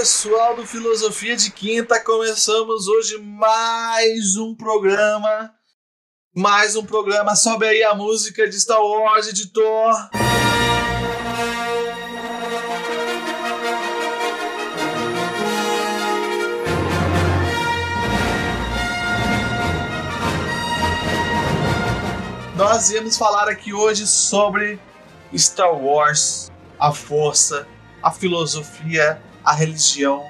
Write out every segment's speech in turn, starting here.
Pessoal do Filosofia de Quinta, começamos hoje mais um programa. Mais um programa. Sobe aí a música de Star Wars, editor. Nós íamos falar aqui hoje sobre Star Wars, a força, a filosofia, a religião,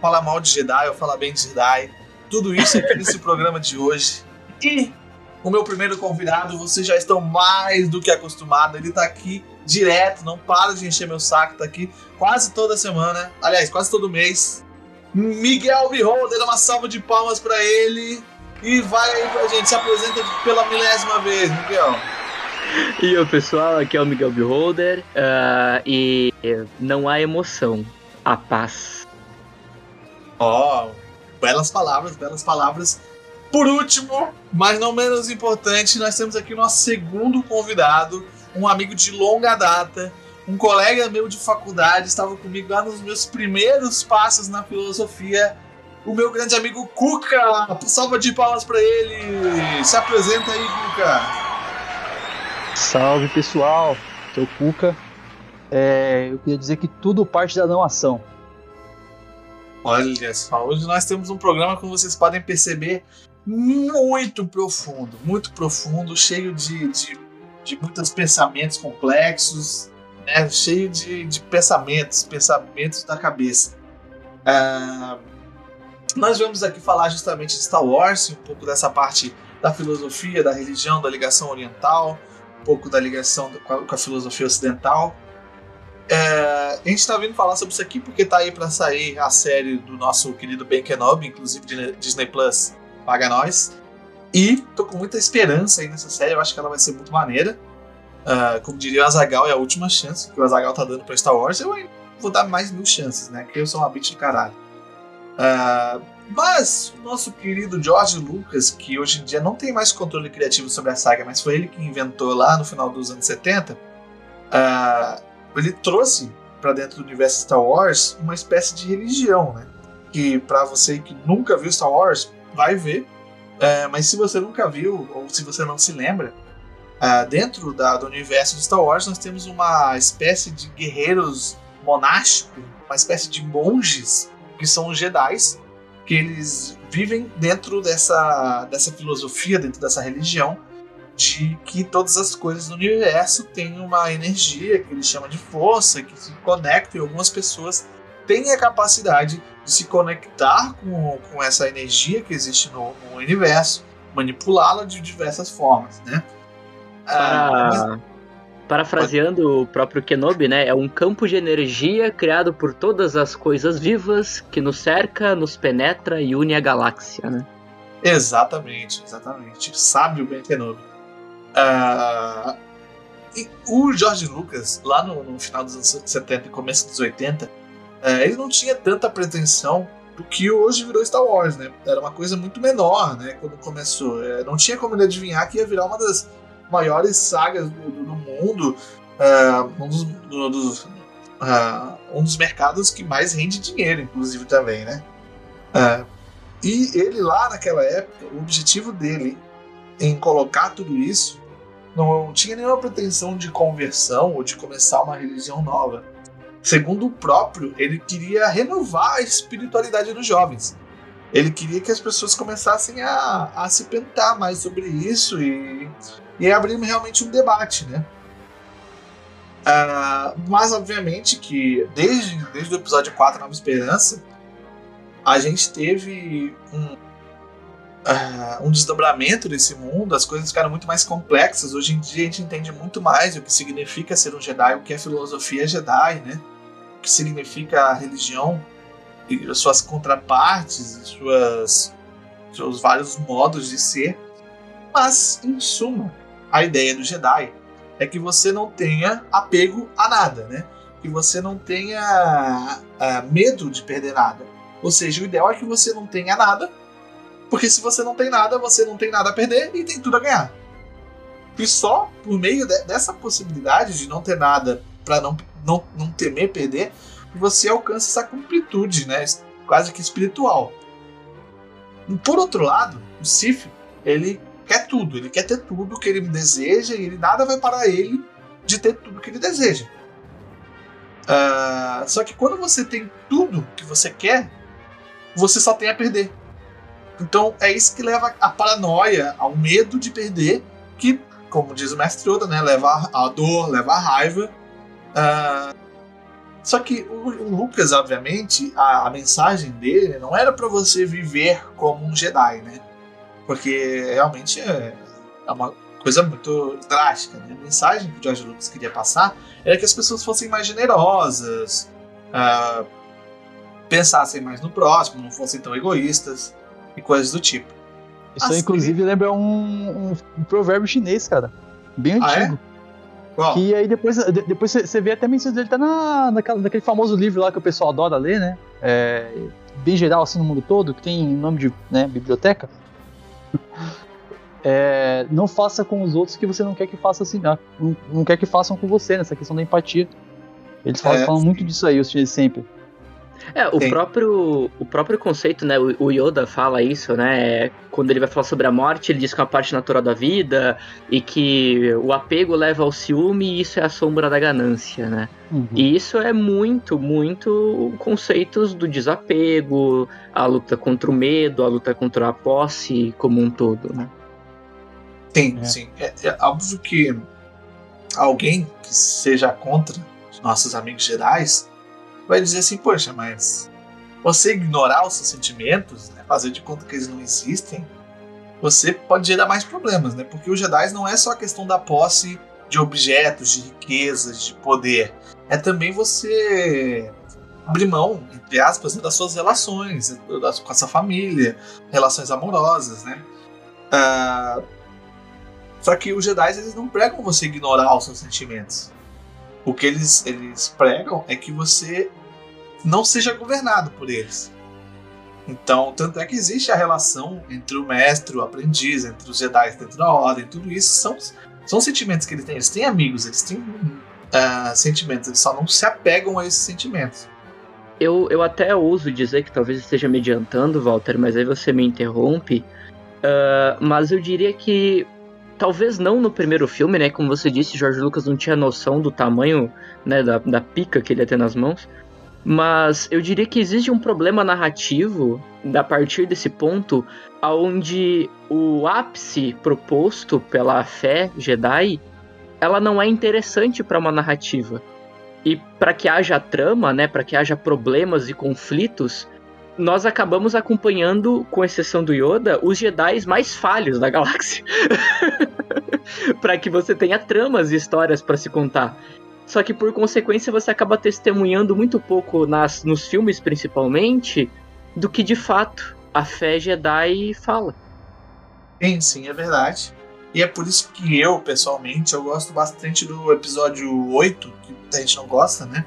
falar mal de Jedi ou falar bem de Jedi, tudo isso aqui nesse programa de hoje. E o meu primeiro convidado, vocês já estão mais do que acostumados, ele tá aqui direto, não para de encher meu saco, tá aqui quase toda semana, aliás, quase todo mês. Miguel Beholder, uma salva de palmas para ele. E vai aí pra gente, se apresenta pela milésima vez, Miguel. E o pessoal, aqui é o Miguel Beholder uh, e não há emoção, há paz. Ó, oh, belas palavras, belas palavras. Por último, mas não menos importante, nós temos aqui o nosso segundo convidado, um amigo de longa data, um colega meu de faculdade, estava comigo lá nos meus primeiros passos na filosofia, o meu grande amigo Cuca. Salva de palmas para ele. Se apresenta aí, Cuca. Salve pessoal, sou o Cuca. É, eu queria dizer que tudo parte da não ação. Olha só, hoje nós temos um programa, como vocês podem perceber, muito profundo, muito profundo, cheio de, de, de muitos pensamentos complexos, né? cheio de, de pensamentos, pensamentos da cabeça. Uh, nós vamos aqui falar justamente de Star Wars, um pouco dessa parte da filosofia, da religião, da ligação oriental, pouco da ligação com a, com a filosofia ocidental. É, a gente está vindo falar sobre isso aqui porque tá aí para sair a série do nosso querido Ben Kenobi, inclusive Disney Plus paga nós. E tô com muita esperança aí nessa série, eu acho que ela vai ser muito maneira. Uh, como diria o Azagal, é a última chance que o Azagal tá dando pra Star Wars. Eu vou dar mais mil chances, né? Porque eu sou uma bitch de caralho. Uh, mas o nosso querido George Lucas, que hoje em dia não tem mais controle criativo sobre a saga, mas foi ele que inventou lá no final dos anos 70, uh, ah, ele trouxe para dentro do universo Star Wars uma espécie de religião, né? Que para você que nunca viu Star Wars, vai ver. Uh, mas se você nunca viu, ou se você não se lembra, uh, dentro da, do universo de Star Wars nós temos uma espécie de guerreiros monásticos, uma espécie de monges, que são os Jedi, que eles vivem dentro dessa, dessa filosofia, dentro dessa religião, de que todas as coisas do universo têm uma energia que eles chamam de força, que se conectam e algumas pessoas têm a capacidade de se conectar com, com essa energia que existe no, no universo, manipulá-la de diversas formas, né? Ah, mas... Parafraseando o próprio Kenobi, né? É um campo de energia criado por todas as coisas vivas que nos cerca, nos penetra e une a galáxia, né? Exatamente, exatamente. Sábio Ben Kenobi. Uh, e o George Lucas, lá no, no, final dos anos 70 e começo dos 80, uh, é, ele não tinha tanta pretensão do que hoje virou Star Wars, né? Era uma coisa muito menor, né? Quando começou. É, não tinha como ele adivinhar que ia virar uma das maiores sagas do, do, do mundo, uh, um, dos, do, dos, uh, um dos mercados que mais rende dinheiro, inclusive também, né? Uh, e ele lá naquela época, o objetivo dele em colocar tudo isso não tinha nenhuma pretensão de conversão ou de começar uma religião nova. Segundo o próprio, ele queria renovar a espiritualidade dos jovens. Ele queria que as pessoas começassem a, a se pentar mais sobre isso e e abrimos realmente um debate, né? Uh, mas, obviamente, que desde, desde o episódio 4, Nova Esperança, a gente teve um, uh, um desdobramento desse mundo, as coisas ficaram muito mais complexas. Hoje em dia a gente entende muito mais o que significa ser um Jedi, o que é filosofia Jedi, né? O que significa a religião e suas contrapartes, suas, seus vários modos de ser. Mas, em suma, a ideia do Jedi é que você não tenha apego a nada, né? Que você não tenha uh, medo de perder nada. Ou seja, o ideal é que você não tenha nada, porque se você não tem nada, você não tem nada a perder e tem tudo a ganhar. E só por meio de, dessa possibilidade de não ter nada para não, não, não temer perder, você alcança essa completude, né? Quase que espiritual. Por outro lado, o Sif, ele quer tudo, ele quer ter tudo que ele deseja e ele, nada vai parar ele de ter tudo que ele deseja. Uh, só que quando você tem tudo que você quer, você só tem a perder. Então é isso que leva à paranoia, ao medo de perder, que, como diz o mestre Yoda, né, leva à dor, leva à raiva. Uh, só que o, o Lucas, obviamente, a, a, mensagem dele não era para você viver como um Jedi, né? Porque realmente é, é uma coisa muito drástica. Né? A mensagem que o George Lucas queria passar era que as pessoas fossem mais generosas, uh, pensassem mais no próximo, não fossem tão egoístas e coisas do tipo. Isso assim, inclusive, lembra um, um, um, provérbio chinês, cara. Bem ah, antigo. É? Qual? Que aí depois, depois você vê até menções dele, tá na, naquela, naquele famoso livro lá que o pessoal adora ler, né? É, bem geral, assim, no mundo todo, que tem nome de né, biblioteca. É, não faça com os outros que você não quer que faça assim, não, não quer que façam com você, nessa questão da empatia. Eles falam, é. falam muito disso aí, os chineses sempre. É, o próprio, o próprio conceito, né? O, Yoda fala isso, né? Quando ele vai falar sobre a morte, ele diz que é uma parte natural da vida e que o apego leva ao ciúme e isso é a sombra da ganância, né? Uhum. E isso é muito, muito conceitos do desapego, a luta contra o medo, a luta contra a posse como um todo, né? Sim, é. sim. É, é óbvio que alguém que seja contra os nossos amigos gerais vai dizer assim, poxa, mas você ignorar os seus sentimentos, né, fazer de conta que eles não existem, você pode gerar mais problemas, né? Porque os Jedi não é só a questão da posse de objetos, de riquezas, de poder. É também você abrir mão, entre aspas, das suas relações, com a sua família, relações amorosas, né? Uh, só que os Jedi eles não pregam você ignorar os seus sentimentos. O que eles, eles pregam é que você não seja governado por eles. Então, tanto é que existe a relação entre o mestre o aprendiz, entre os Jedi dentro da ordem, tudo isso são, são sentimentos que eles têm. Eles têm amigos, eles têm uh, sentimentos, eles só não se apegam a esses sentimentos. Eu, eu até ouso dizer que talvez esteja me adiantando, Walter, mas aí você me interrompe. Uh, mas eu diria que Talvez não no primeiro filme, né? Como você disse, George Lucas não tinha noção do tamanho né, da, da pica que ele ia ter nas mãos. Mas eu diria que existe um problema narrativo a partir desse ponto, onde o ápice proposto pela fé Jedi, ela não é interessante para uma narrativa. E para que haja trama, né, para que haja problemas e conflitos, nós acabamos acompanhando, com exceção do Yoda, os Jedi mais falhos da galáxia. para que você tenha tramas e histórias para se contar. Só que por consequência você acaba testemunhando muito pouco nas, nos filmes principalmente do que de fato a fé Jedi fala. Sim, sim, é verdade. E é por isso que eu, pessoalmente, eu gosto bastante do episódio 8, que a gente não gosta, né?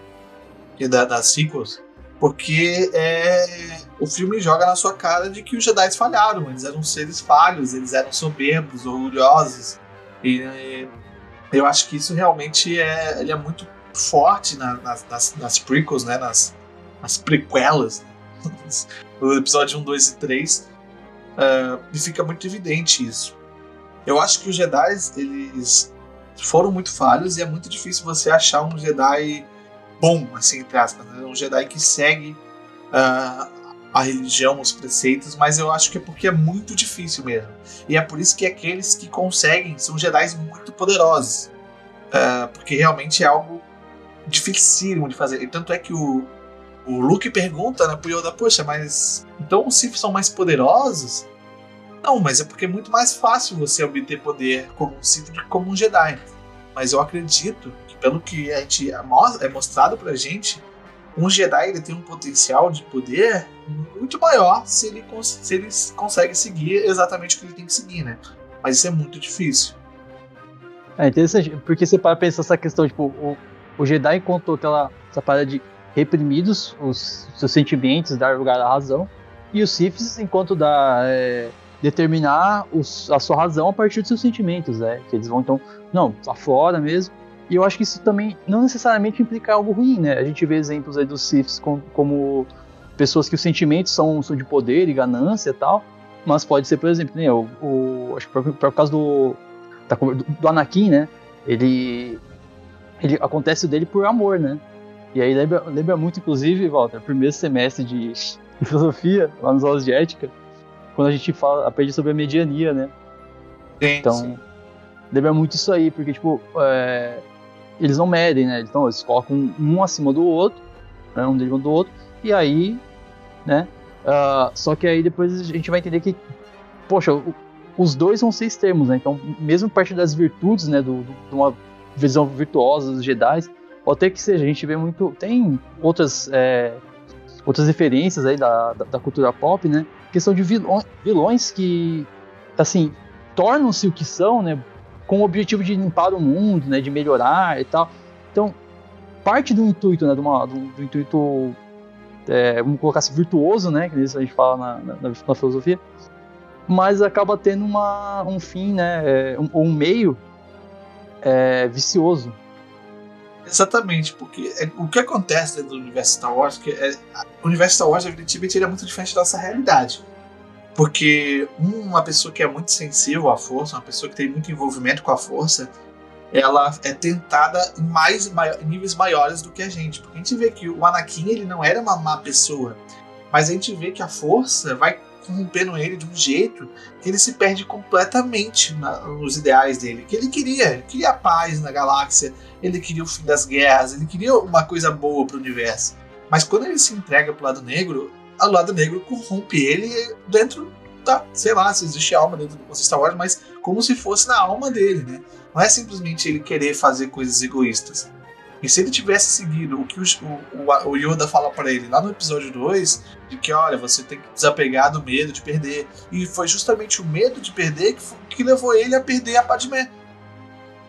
Que é da, das sequels porque é, o filme joga na sua cara de que os Jedi falharam, eles eram seres falhos, eles eram soberbos, orgulhosos. E, e eu acho que isso realmente é, ele é muito forte na, nas, nas, nas, prequels, né? nas, nas prequelas, o episódio 1, 2 e 3. Uh, é, e fica muito evidente isso. Eu acho que os Jedi eles foram muito falhos e é muito difícil você achar um Jedi bom, assim, entre aspas. Né? Um Jedi que segue uh, a religião, os preceitos, mas eu acho que é porque é muito difícil mesmo. E é por isso que aqueles que conseguem são Jedi muito poderosos. Uh, porque realmente é algo dificílimo de fazer. E tanto é que o, o Luke pergunta né, pro Yoda, poxa, mas então os Sith são mais poderosos? Não, mas é porque é muito mais fácil você obter poder como um Sith do que como um Jedi. Mas eu acredito pelo que a gente é mostrado pra gente, um Jedi ele tem um potencial de poder muito maior se ele, se ele consegue seguir exatamente o que ele tem que seguir, né? Mas isso é muito difícil. É interessante, porque você para pensar essa questão, tipo, o, o Jedi contou aquela essa parada de reprimidos os seus sentimentos, dar lugar à razão, e os Siths, enquanto dá é, determinar os, a sua razão a partir dos seus sentimentos, né? Que eles vão então, não, aflora mesmo, E eu acho que isso também não necessariamente implica algo ruim, né? A gente vê exemplos aí dos Siths como, como pessoas que os sentimentos são, são de poder e ganância e tal, mas pode ser, por exemplo, né, o, o acho que por, por causa do, da, do, Anakin, né? Ele, ele acontece dele por amor, né? E aí lembra, lembra muito, inclusive, Walter, primeiro semestre de, de filosofia, lá nos aulas de ética, quando a gente fala, aprende sobre a mediania, né? Sim, então, sim. lembra muito isso aí, porque, tipo, é, eles não medem, né? Então, eles colocam um acima do outro, né? um derivado do outro, e aí, né? Uh, só que aí depois a gente vai entender que, poxa, os dois vão ser extremos, né? Então, mesmo parte das virtudes, né, do, do, de uma visão virtuosa dos Jedi, pode ter que seja, a gente vê muito, tem outras é, outras referências aí da, da, da, cultura pop, né? Que são de vilões, vilões que, assim, tornam-se o que são, né? Com o objetivo de limpar o mundo, né? De melhorar e tal. Então, parte do intuito, né? Uma, do, do intuito é, vamos colocar assim, virtuoso, né? Que a gente fala na, na, na filosofia, mas acaba tendo uma, um fim, né? É, um, um meio é, vicioso. Exatamente, porque é, o que acontece dentro do universo Star Wars, que é, o universo Star Wars, evidentemente, ele é muito diferente da nossa realidade. Porque uma pessoa que é muito sensível à força, uma pessoa que tem muito envolvimento com a força, ela é tentada em mais em níveis maiores do que a gente. Porque a gente vê que o Anakin ele não era uma má pessoa, mas a gente vê que a força vai corrompendo ele de um jeito que ele se perde completamente na, nos ideais dele. Que ele queria, ele queria paz na galáxia, ele queria o fim das guerras, ele queria uma coisa boa para o universo. Mas quando ele se entrega pro lado negro, o lado negro corrompe ele dentro da, sei lá, se existe alma dentro do Star Wars, mas como se fosse na alma dele, né? Não é simplesmente ele querer fazer coisas egoístas. E se ele tivesse seguido o que o, o, o Yoda fala para ele lá no episódio 2, de que, olha, você tem que desapegar do medo de perder. E foi justamente o medo de perder que, que levou ele a perder a Padmé.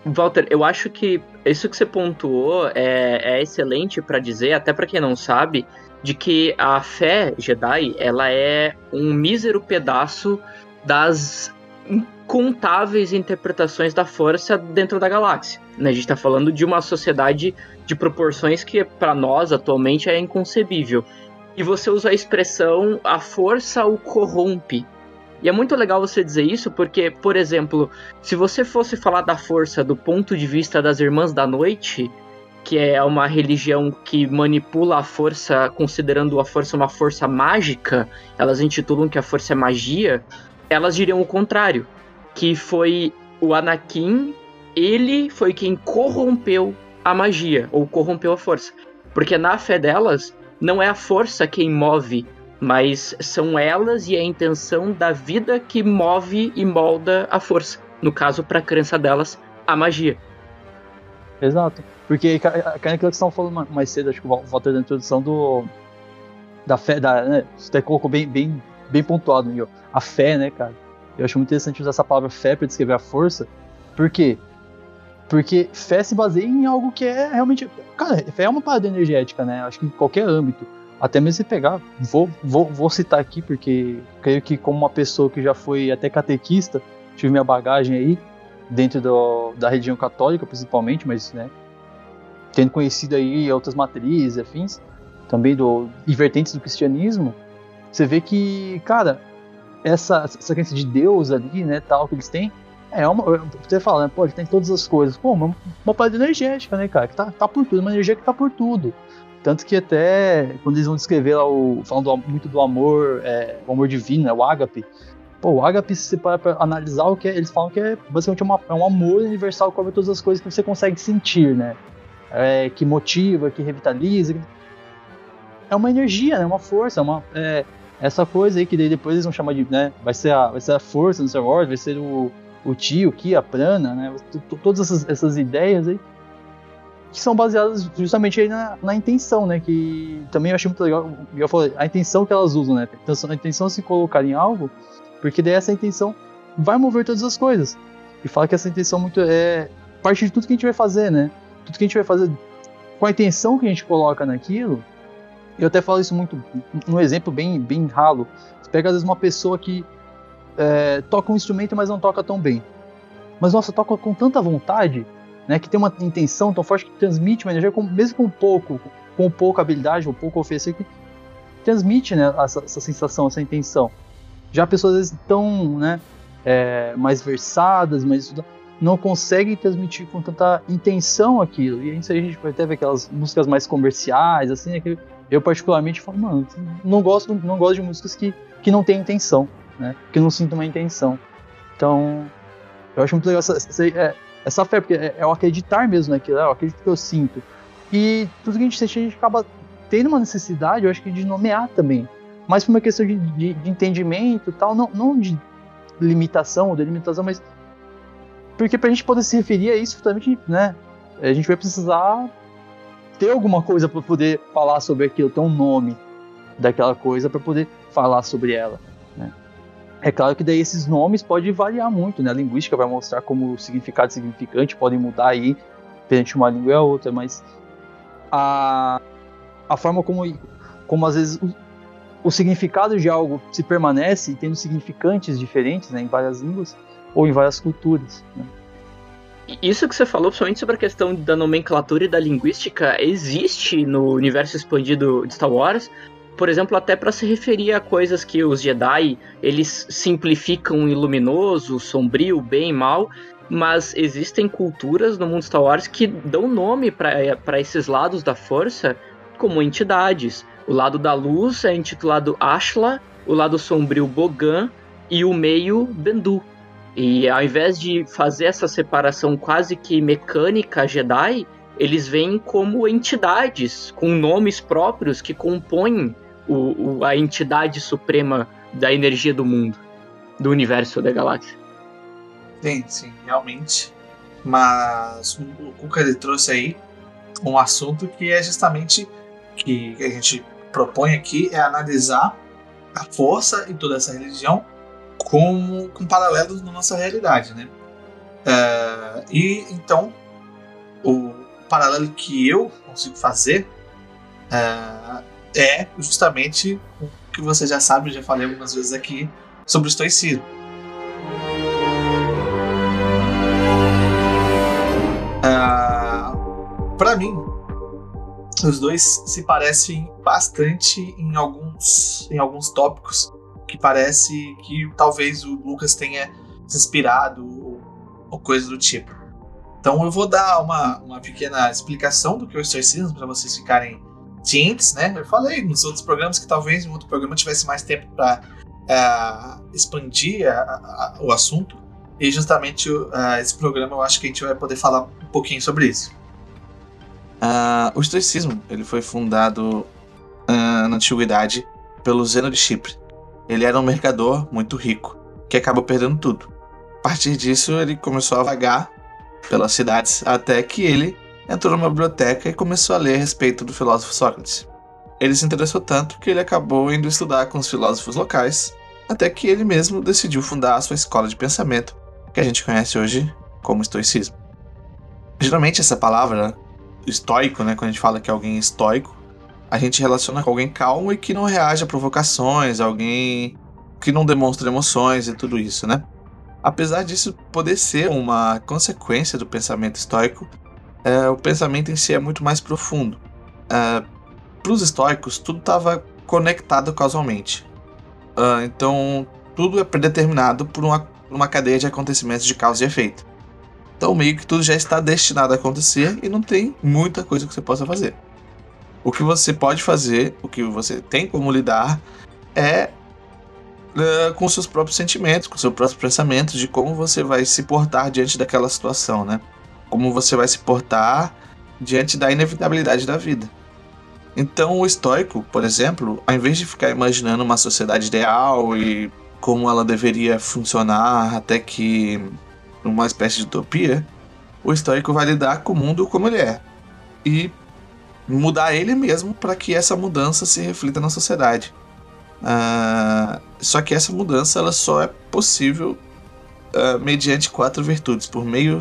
Walter, eu acho que isso que você pontuou é, é excelente para dizer, até para quem não sabe, de que a fé Jedi ela é um mísero pedaço das incontáveis interpretações da força dentro da galáxia. Né? A gente está falando de uma sociedade de proporções que para nós atualmente é inconcebível. E você usa a expressão a força o corrompe. E é muito legal você dizer isso porque, por exemplo, se você fosse falar da força do ponto de vista das Irmãs da Noite, que é uma religião que manipula a força considerando a força uma força mágica, elas intitulam que a força é magia, elas diriam o contrário que foi o Anakin, ele foi quem corrompeu a magia, ou corrompeu a força. Porque na fé delas, não é a força quem move, mas são elas e a intenção da vida que move e molda a força. No caso, para a crença delas, a magia. Exato. Porque aquela que vocês estavam falando mais cedo, acho que volta da introdução do. Da fé, da, né? Você colocou bem, bem, bem pontuado, Miguel. A fé, né, cara? Eu acho muito interessante usar essa palavra fé para descrever a força. Por quê? Porque fé se baseia em algo que é realmente. Cara, fé é uma parada energética, né? Acho que em qualquer âmbito. Até mesmo se pegar. Vou, vou, vou citar aqui, porque creio que, como uma pessoa que já foi até catequista, tive minha bagagem aí, dentro do, da religião católica principalmente, mas, né? Tendo conhecido aí outras matrizes, afins, também do, e vertentes do cristianismo, você vê que, cara, essa, essa crença de Deus ali, né, tal, que eles têm, é uma. Você fala, né, pô, ele tem todas as coisas. Pô, uma, uma parada energética, né, cara, que tá, tá por tudo, uma energia que tá por tudo. Tanto que até quando eles vão descrever lá o. falando muito do amor, é, o amor divino, né, o ágape. Pô, o ágape, se para analisar o que é, eles falam que é basicamente uma, é um amor universal que cobre todas as coisas que você consegue sentir, né? É, que motiva, que revitaliza. É uma energia, né? Uma força, uma, é, essa coisa aí que depois eles vão chamar de, né, vai ser a, vai ser a força no Star Wars, vai ser o, o tio, Ki, a prana, né, todas essas, essas ideias aí que são baseadas justamente aí na, na intenção, né, que também eu achei muito legal, eu falei, a intenção que elas usam, né, a intenção de se colocar em algo, porque daí essa intenção vai mover todas as coisas, e fala que essa intenção muito é parte de tudo que a gente vai fazer, né, tudo que a gente vai fazer com a intenção que a gente coloca naquilo, eu até falo isso muito, um exemplo bem, bem ralo. Você pega às vezes uma pessoa que é, toca um instrumento, mas não toca tão bem. Mas nossa, toca com tanta vontade né, que tem uma intenção tão forte que transmite uma energia, mesmo com pouco, com pouca habilidade ou pouco oferecer, que transmite né, essa, essa sensação, essa intenção. Já pessoas às vezes tão né, é, mais versadas, mas não conseguem transmitir com tanta intenção aquilo. E isso aí a gente vai até ver aquelas músicas mais comerciais, assim, eu particularmente falo, mano, não gosto, não gosto de músicas que, que não têm intenção, né? Que não sinto uma intenção. Então, eu acho muito legal essa, essa, é, essa fé, porque é, é o acreditar mesmo naquilo, é o acredito que eu sinto. E tudo que a gente sente, a gente acaba tendo uma necessidade, eu acho que de nomear também. Mas por uma questão de, de, de entendimento tal, não, não de limitação ou delimitação, mas porque pra gente poder se referir a isso, justamente, né, a gente vai precisar ter alguma coisa para poder falar sobre aquilo, ter um nome daquela coisa para poder falar sobre ela. Né? É claro que daí esses nomes podem variar muito, né? A linguística vai mostrar como o significado significante podem mudar aí perante uma língua e a outra, mas a, a forma como, como às vezes o, significado de algo se permanece tendo significantes diferentes né, em várias línguas ou em várias culturas. Né? Isso que você falou, principalmente sobre a questão da nomenclatura e da linguística, existe no universo expandido de Star Wars. Por exemplo, até para se referir a coisas que os Jedi eles simplificam em luminoso, sombrio, bem e mal, mas existem culturas no mundo Star Wars que dão nome para esses lados da força como entidades. O lado da luz é intitulado Ashla, o lado sombrio Bogan e o meio Bendu. E ao invés de fazer essa separação quase que mecânica Jedi, eles vêm como entidades com nomes próprios que compõem o, o, a entidade suprema da energia do mundo, do universo da galáxia. Sim, sim, realmente. Mas o Kuka ele trouxe aí um assunto que é justamente que a gente propõe aqui é analisar a força em toda essa religião como com paralelos na nossa realidade, né? É, e então o paralelo que eu consigo fazer é, é justamente o que você já sabe, já falei algumas vezes aqui sobre o estoicismo. É, Para mim, os dois se parecem bastante em alguns, em alguns tópicos que parece que talvez o Lucas tenha se inspirado ou, ou coisa do tipo. Então eu vou dar uma, uma pequena explicação do que é o estoicismo para vocês ficarem cientes, né? Eu falei nos outros programas que talvez em outro programa tivesse mais tempo para uh, é, expandir a, a, o assunto e justamente uh, esse programa eu acho que a gente vai poder falar um pouquinho sobre isso. Uh, o estoicismo ele foi fundado na antiguidade pelo Zeno de Chipre, ele era um mercador muito rico, que acabou perdendo tudo. A partir disso, ele começou a vagar pelas cidades, até que ele entrou numa biblioteca e começou a ler a respeito do filósofo Sócrates. Ele se interessou tanto que ele acabou indo estudar com os filósofos locais, até que ele mesmo decidiu fundar a sua escola de pensamento, que a gente conhece hoje como estoicismo. Geralmente essa palavra estoico, né, quando a gente fala que alguém é estoico, a gente relaciona com alguém calmo e que não reage a provocações, alguém que não demonstra emoções e tudo isso, né? Apesar disso poder ser uma consequência do pensamento estoico, é, o pensamento em si é muito mais profundo. É, Para os estoicos, tudo estava conectado causalmente. Uh, então, tudo é predeterminado por uma, uma cadeia de acontecimentos de causa e efeito. Então, meio que tudo já está destinado a acontecer e não tem muita coisa que você possa fazer. O que você pode fazer, o que você tem como lidar, é uh, com seus próprios sentimentos, com seus próprios pensamentos de como você vai se portar diante daquela situação, né? Como você vai se portar diante da inevitabilidade da vida. Então, o estoico, por exemplo, ao invés de ficar imaginando uma sociedade ideal e como ela deveria funcionar até que uma espécie de utopia, o estoico vai lidar com o mundo como ele é. E mudar ele mesmo para que essa mudança se reflita na sociedade. Uh, só que essa mudança ela só é possível uh, mediante quatro virtudes, por meio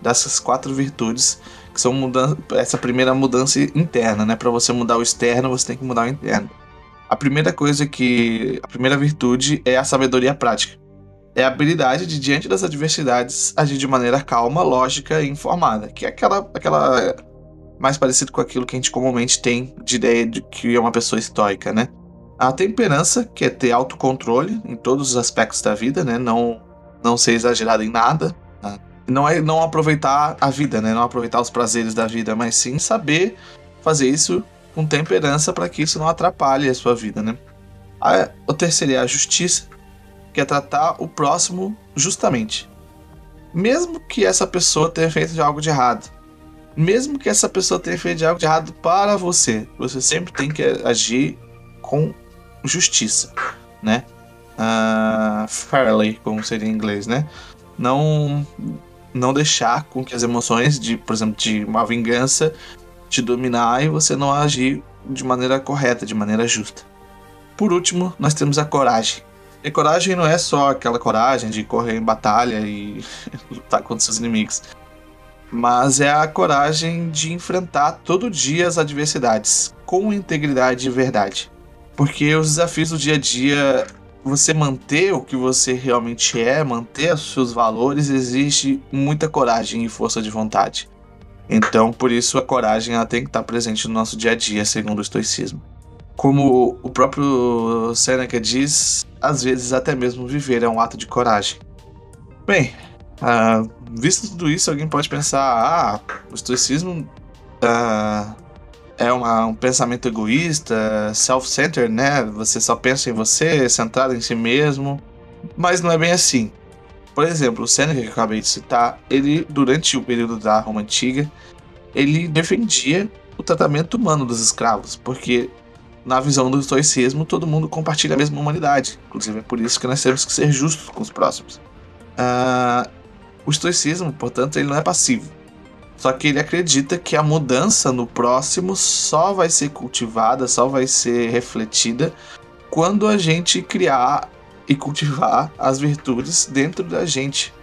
dessas quatro virtudes que são mudança, essa primeira mudança interna, né? Para você mudar o externo, você tem que mudar o interno. A primeira coisa que a primeira virtude é a sabedoria prática. É a habilidade de, diante das adversidades, agir de maneira calma, lógica e informada, que é aquela, aquela mais parecido com aquilo que a gente comumente tem de ideia de que é uma pessoa estoica, né? A temperança, que é ter autocontrole em todos os aspectos da vida, né? Não, não ser exagerado em nada. Né? Não é não aproveitar a vida, né? Não aproveitar os prazeres da vida, mas sim saber fazer isso com temperança para que isso não atrapalhe a sua vida, né? A, o terceiro é a justiça, que é tratar o próximo justamente. Mesmo que essa pessoa tenha feito algo de errado. Mesmo que essa pessoa tenha feito algo de errado para você, você sempre tem que agir com justiça, né? Uh, fairly, como seria em inglês, né? Não, não deixar com que as emoções de, por exemplo, de uma vingança te dominar e você não agir de maneira correta, de maneira justa. Por último, nós temos a coragem. E coragem não é só aquela coragem de correr em batalha e lutar contra seus inimigos. Mas é a coragem de enfrentar todo dia as adversidades com integridade e verdade. Porque os desafios do dia a dia, você manter o que você realmente é, manter os seus valores, exige muita coragem e força de vontade. Então, por isso, a coragem tem que estar presente no nosso dia a dia, segundo o estoicismo. Como o próprio Seneca diz, às vezes até mesmo viver é um ato de coragem. Bem, uh, visto tudo isso, alguém pode pensar: ah, o estoicismo uh, é uma, um pensamento egoísta, self-centered, né? Você só pensa em você, centrado em si mesmo. Mas não é bem assim. Por exemplo, o Seneca que eu acabei de citar, ele, durante o período da Roma Antiga, ele defendia o tratamento humano dos escravos, porque na visão do estoicismo, todo mundo compartilha a mesma humanidade. Inclusive, é por isso que nós temos que ser justos com os próximos. Uh, o estoicismo, portanto, ele não é passivo. Só que ele acredita que a mudança no próximo só vai ser cultivada, só vai ser refletida quando a gente criar e cultivar as virtudes dentro da gente.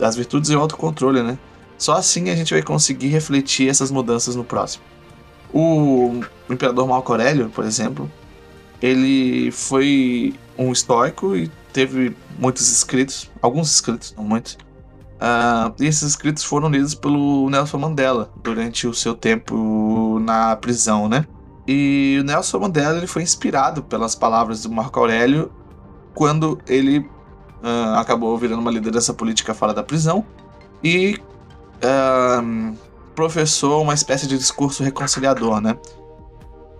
As virtudes e o autocontrole, né? Só assim a gente vai conseguir refletir essas mudanças no próximo. O imperador Marco Aurélio, por exemplo, ele foi um estoico e teve muitos escritos, alguns escritos, não muitos. Uh, e esses escritos foram lidos pelo Nelson Mandela durante o seu tempo na prisão, né? E o Nelson Mandela ele foi inspirado pelas palavras do Marco Aurélio quando ele uh, acabou virando uma liderança política fora da prisão e uh, professou uma espécie de discurso reconciliador, né?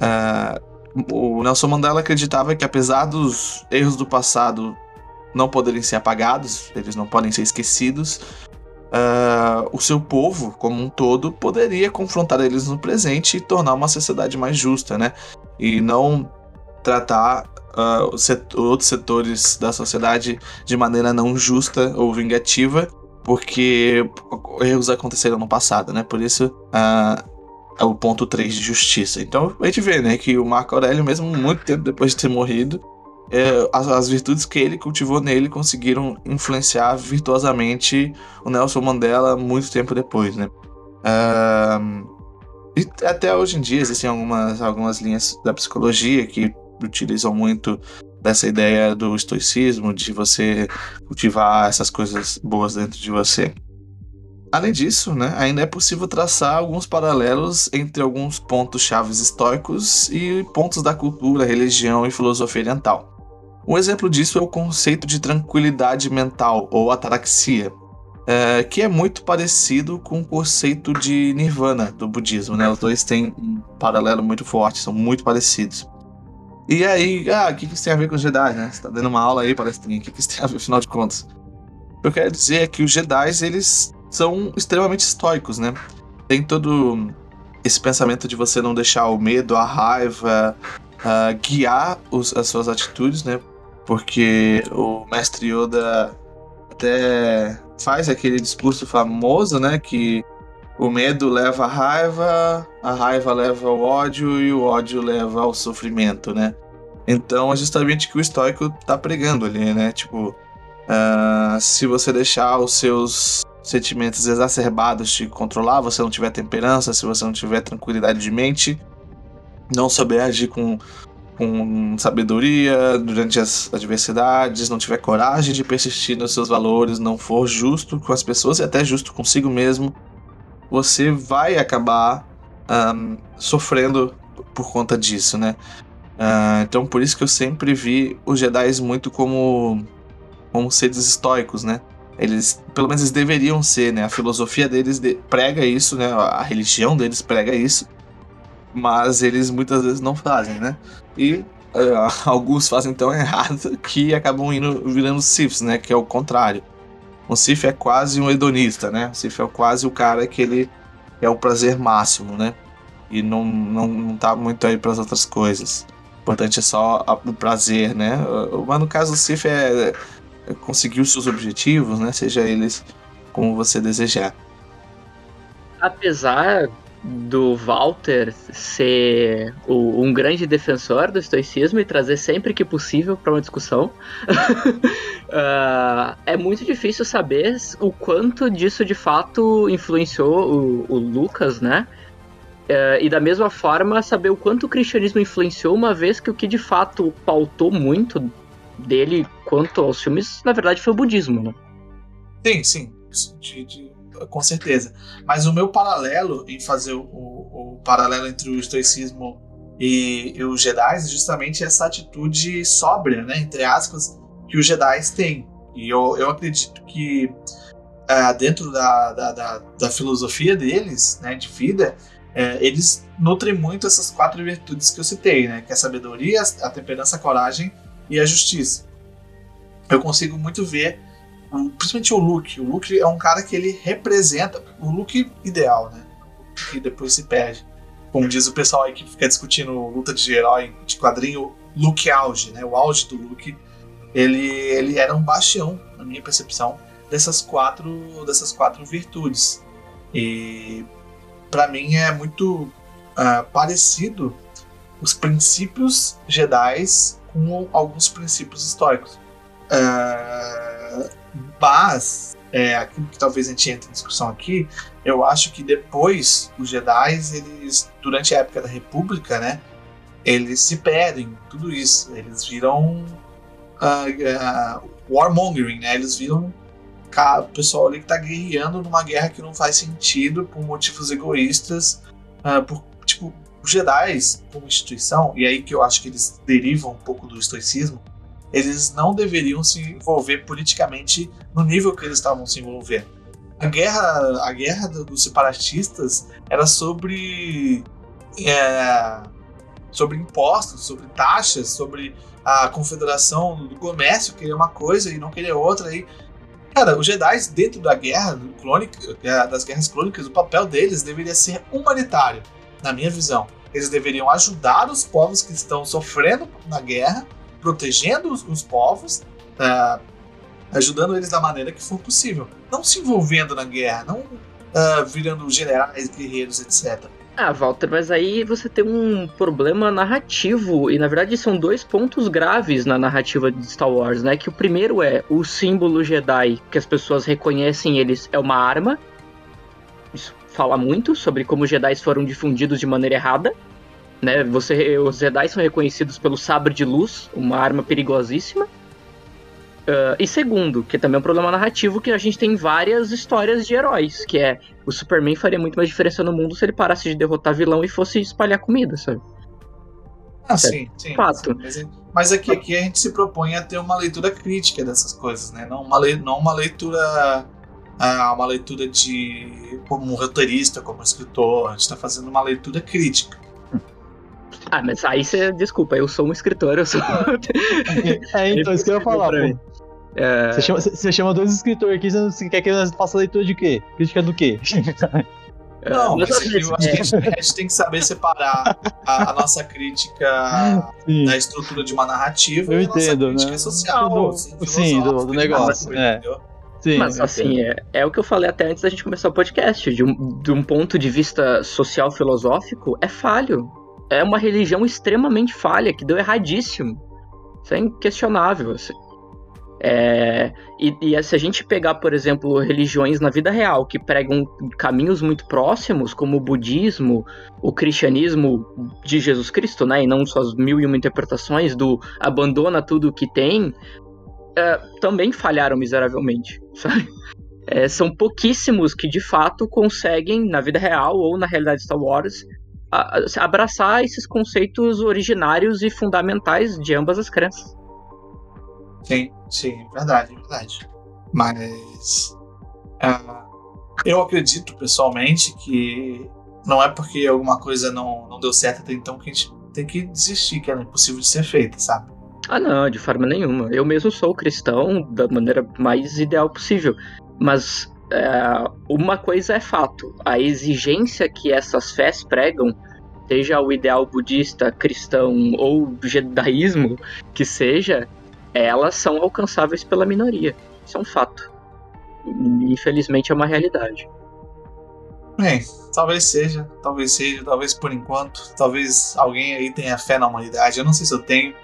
Uh, o Nelson Mandela acreditava que apesar dos erros do passado não poderem ser apagados, eles não podem ser esquecidos, uh, o seu povo como um todo poderia confrontar eles no presente e tornar uma sociedade mais justa, né? E não tratar uh, set outros setores da sociedade de maneira não justa ou vingativa, porque erros aconteceram no passado, né? Por isso, uh, é o ponto 3 de justiça. Então, a gente vê, né, que o Marco Aurélio, mesmo muito tempo depois de ter morrido, é, as, as, virtudes que ele cultivou nele conseguiram influenciar virtuosamente o Nelson Mandela muito tempo depois, né? Uh, e até hoje em dia existem algumas, algumas linhas da psicologia que utilizam muito dessa ideia do estoicismo, de você cultivar essas coisas boas dentro de você. Além disso, né, ainda é possível traçar alguns paralelos entre alguns pontos chaves estoicos e pontos da cultura, religião e filosofia oriental. Um exemplo disso é o conceito de tranquilidade mental, ou ataraxia, é, que é muito parecido com o conceito de nirvana do budismo. Né? Os dois têm um paralelo muito forte, são muito parecidos. E aí, ah, o que, isso tem a ver com os Jedi, né? Você tá dando uma aula aí, palestrinha, o que, isso tem a ver, afinal de contas? O que eu quero dizer é que os Jedi, eles são extremamente estoicos, né? Tem todo esse pensamento de você não deixar o medo, a raiva, uh, guiar os, as suas atitudes, né? Porque o mestre Yoda até faz aquele discurso famoso, né? Que o medo leva à raiva, a raiva leva ao ódio e o ódio leva ao sofrimento, né? Então é justamente o que o estoico tá pregando ali, né? Tipo, uh, se você deixar os seus sentimentos exacerbados te controlar, você não tiver temperança, se você não tiver tranquilidade de mente, não souber agir com com sabedoria durante as adversidades, não tiver coragem de persistir nos seus valores, não for justo com as pessoas e até justo consigo mesmo, você vai acabar um, sofrendo por conta disso, né? Uh, então por isso que eu sempre vi os Jedi muito como como seres estoicos, né? Eles, pelo menos eles deveriam ser, né? A filosofia deles de, prega isso, né? A religião deles prega isso, mas eles muitas vezes não fazem, né? E uh, alguns fazem tão errado que acabam indo virando Siths, né? Que é o contrário. O Sith é quase um hedonista, né? O Sith é quase o cara que ele é o prazer máximo, né? E não, não, não tá muito aí para as outras coisas. O importante é só o prazer, né? Mas no caso do Sif é, é conseguir os seus objetivos, né? Seja eles como você desejar. Apesar do Walter ser o, um grande defensor do estoicismo e trazer sempre que possível para uma discussão, uh, é muito difícil saber o quanto disso de fato influenciou o, o Lucas, né? Uh, e da mesma forma saber o quanto o cristianismo influenciou, uma vez que o que de fato pautou muito dele quanto aos filmes, na verdade, foi o budismo, né? Sim, sim. De, de com certeza. Mas o meu paralelo em fazer o, o, paralelo entre o estoicismo e, e, os Jedi é justamente essa atitude sóbria, né, entre aspas, que os Jedi têm. E eu, eu acredito que uh, dentro da, da, da, da, filosofia deles, né, de vida, uh, eles nutrem muito essas quatro virtudes que eu citei, né, que é a sabedoria, a temperança, a coragem e a justiça. Eu consigo muito ver principalmente o Luke. O Luke é um cara que ele representa o Luke ideal, né? Que depois se perde. Como diz o pessoal aí que fica discutindo luta de herói de quadrinho, Luke auge, né? O auge do Luke, ele, ele era um bastião, na minha percepção, dessas quatro, dessas quatro virtudes. E para mim é muito uh, parecido os princípios Jedi com alguns princípios históricos. Uh, mas, é, aquilo que talvez a gente entre em discussão aqui, eu acho que depois os Jedi, eles, durante a época da República, né, eles se perdem tudo isso. Eles viram uh, uh, warmongering, né? Eles viram o pessoal ali que tá guerreando numa guerra que não faz sentido por motivos egoístas, uh, por, tipo, os Jedi como instituição, e aí que eu acho que eles derivam um pouco do estoicismo, eles não deveriam se envolver politicamente no nível que eles estavam se envolvendo. A guerra, a guerra dos separatistas era sobre é, sobre impostos, sobre taxas, sobre a confederação do comércio querer uma coisa e não querer outra. E, cara, os Jedi dentro da guerra clônica, é, das guerras clônicas, o papel deles deveria ser humanitário, na minha visão. Eles deveriam ajudar os povos que estão sofrendo na guerra protegendo os, os povos, uh, ajudando eles da maneira que for possível. Não se envolvendo na guerra, não uh, virando generais, guerreiros, etc. Ah, Walter, mas aí você tem um problema narrativo, e na verdade são dois pontos graves na narrativa de Star Wars, né? Que o primeiro é o símbolo Jedi, que as pessoas reconhecem eles, é uma arma. Isso fala muito sobre como os Jedi foram difundidos de maneira errada. Né? Você, os Jedi são reconhecidos pelo sabre de luz, uma arma perigosíssima. Uh, e segundo, que também é um problema narrativo, que a gente tem várias histórias de heróis, que é o Superman faria muito mais diferença no mundo se ele parasse de derrotar vilão e fosse espalhar comida, sabe? Ah, é sim, sim. Fato. Sim, mas, aqui, aqui a gente se propõe a ter uma leitura crítica dessas coisas, né? Não uma, le, não uma leitura. Ah, uma leitura de. como um roteirista, como um escritor. A gente está fazendo uma leitura crítica. Ah, mas aí você. Desculpa, eu sou um escritor, eu sou. é, então, isso que eu ia falar, pô. É... Você, chama, você chama dois escritores aqui, você quer que eu faça leitura de quê? Crítica do quê? Não, mas eu acho que a gente, tem que saber separar a, a nossa crítica sim. da estrutura de uma narrativa eu e a entendo, nossa crítica né? social. Do, assim, sim, do, do negócio. É. Sim, Mas assim, é, é, o que eu falei até antes da gente começar o podcast. De um, de um ponto de vista social filosófico, é falho é uma religião extremamente falha, que deu erradíssimo. Isso é inquestionável, assim. É, e, e, se a gente pegar, por exemplo, religiões na vida real que pregam caminhos muito próximos, como o budismo, o cristianismo de Jesus Cristo, né, e não suas mil e uma interpretações do abandona tudo que tem, é, também falharam miseravelmente, sabe? É, são pouquíssimos que de fato conseguem, na vida real ou na realidade Star Wars, abraçar esses conceitos originários e fundamentais de ambas as crenças. Sim, sim, verdade, verdade. Mas uh, eu acredito pessoalmente que não é porque alguma coisa não, não deu certo até então que a gente tem que desistir, que ela é impossível de ser feita, sabe? Ah, não, de forma nenhuma. Eu mesmo sou cristão da maneira mais ideal possível. Mas é, uma coisa é fato: a exigência que essas fés pregam, seja o ideal budista, cristão ou jedaísmo que seja, elas são alcançáveis pela minoria. Isso é um fato. Infelizmente é uma realidade. Bem, talvez seja, talvez seja, talvez por enquanto, talvez alguém aí tenha fé na humanidade. Eu não sei se eu tenho,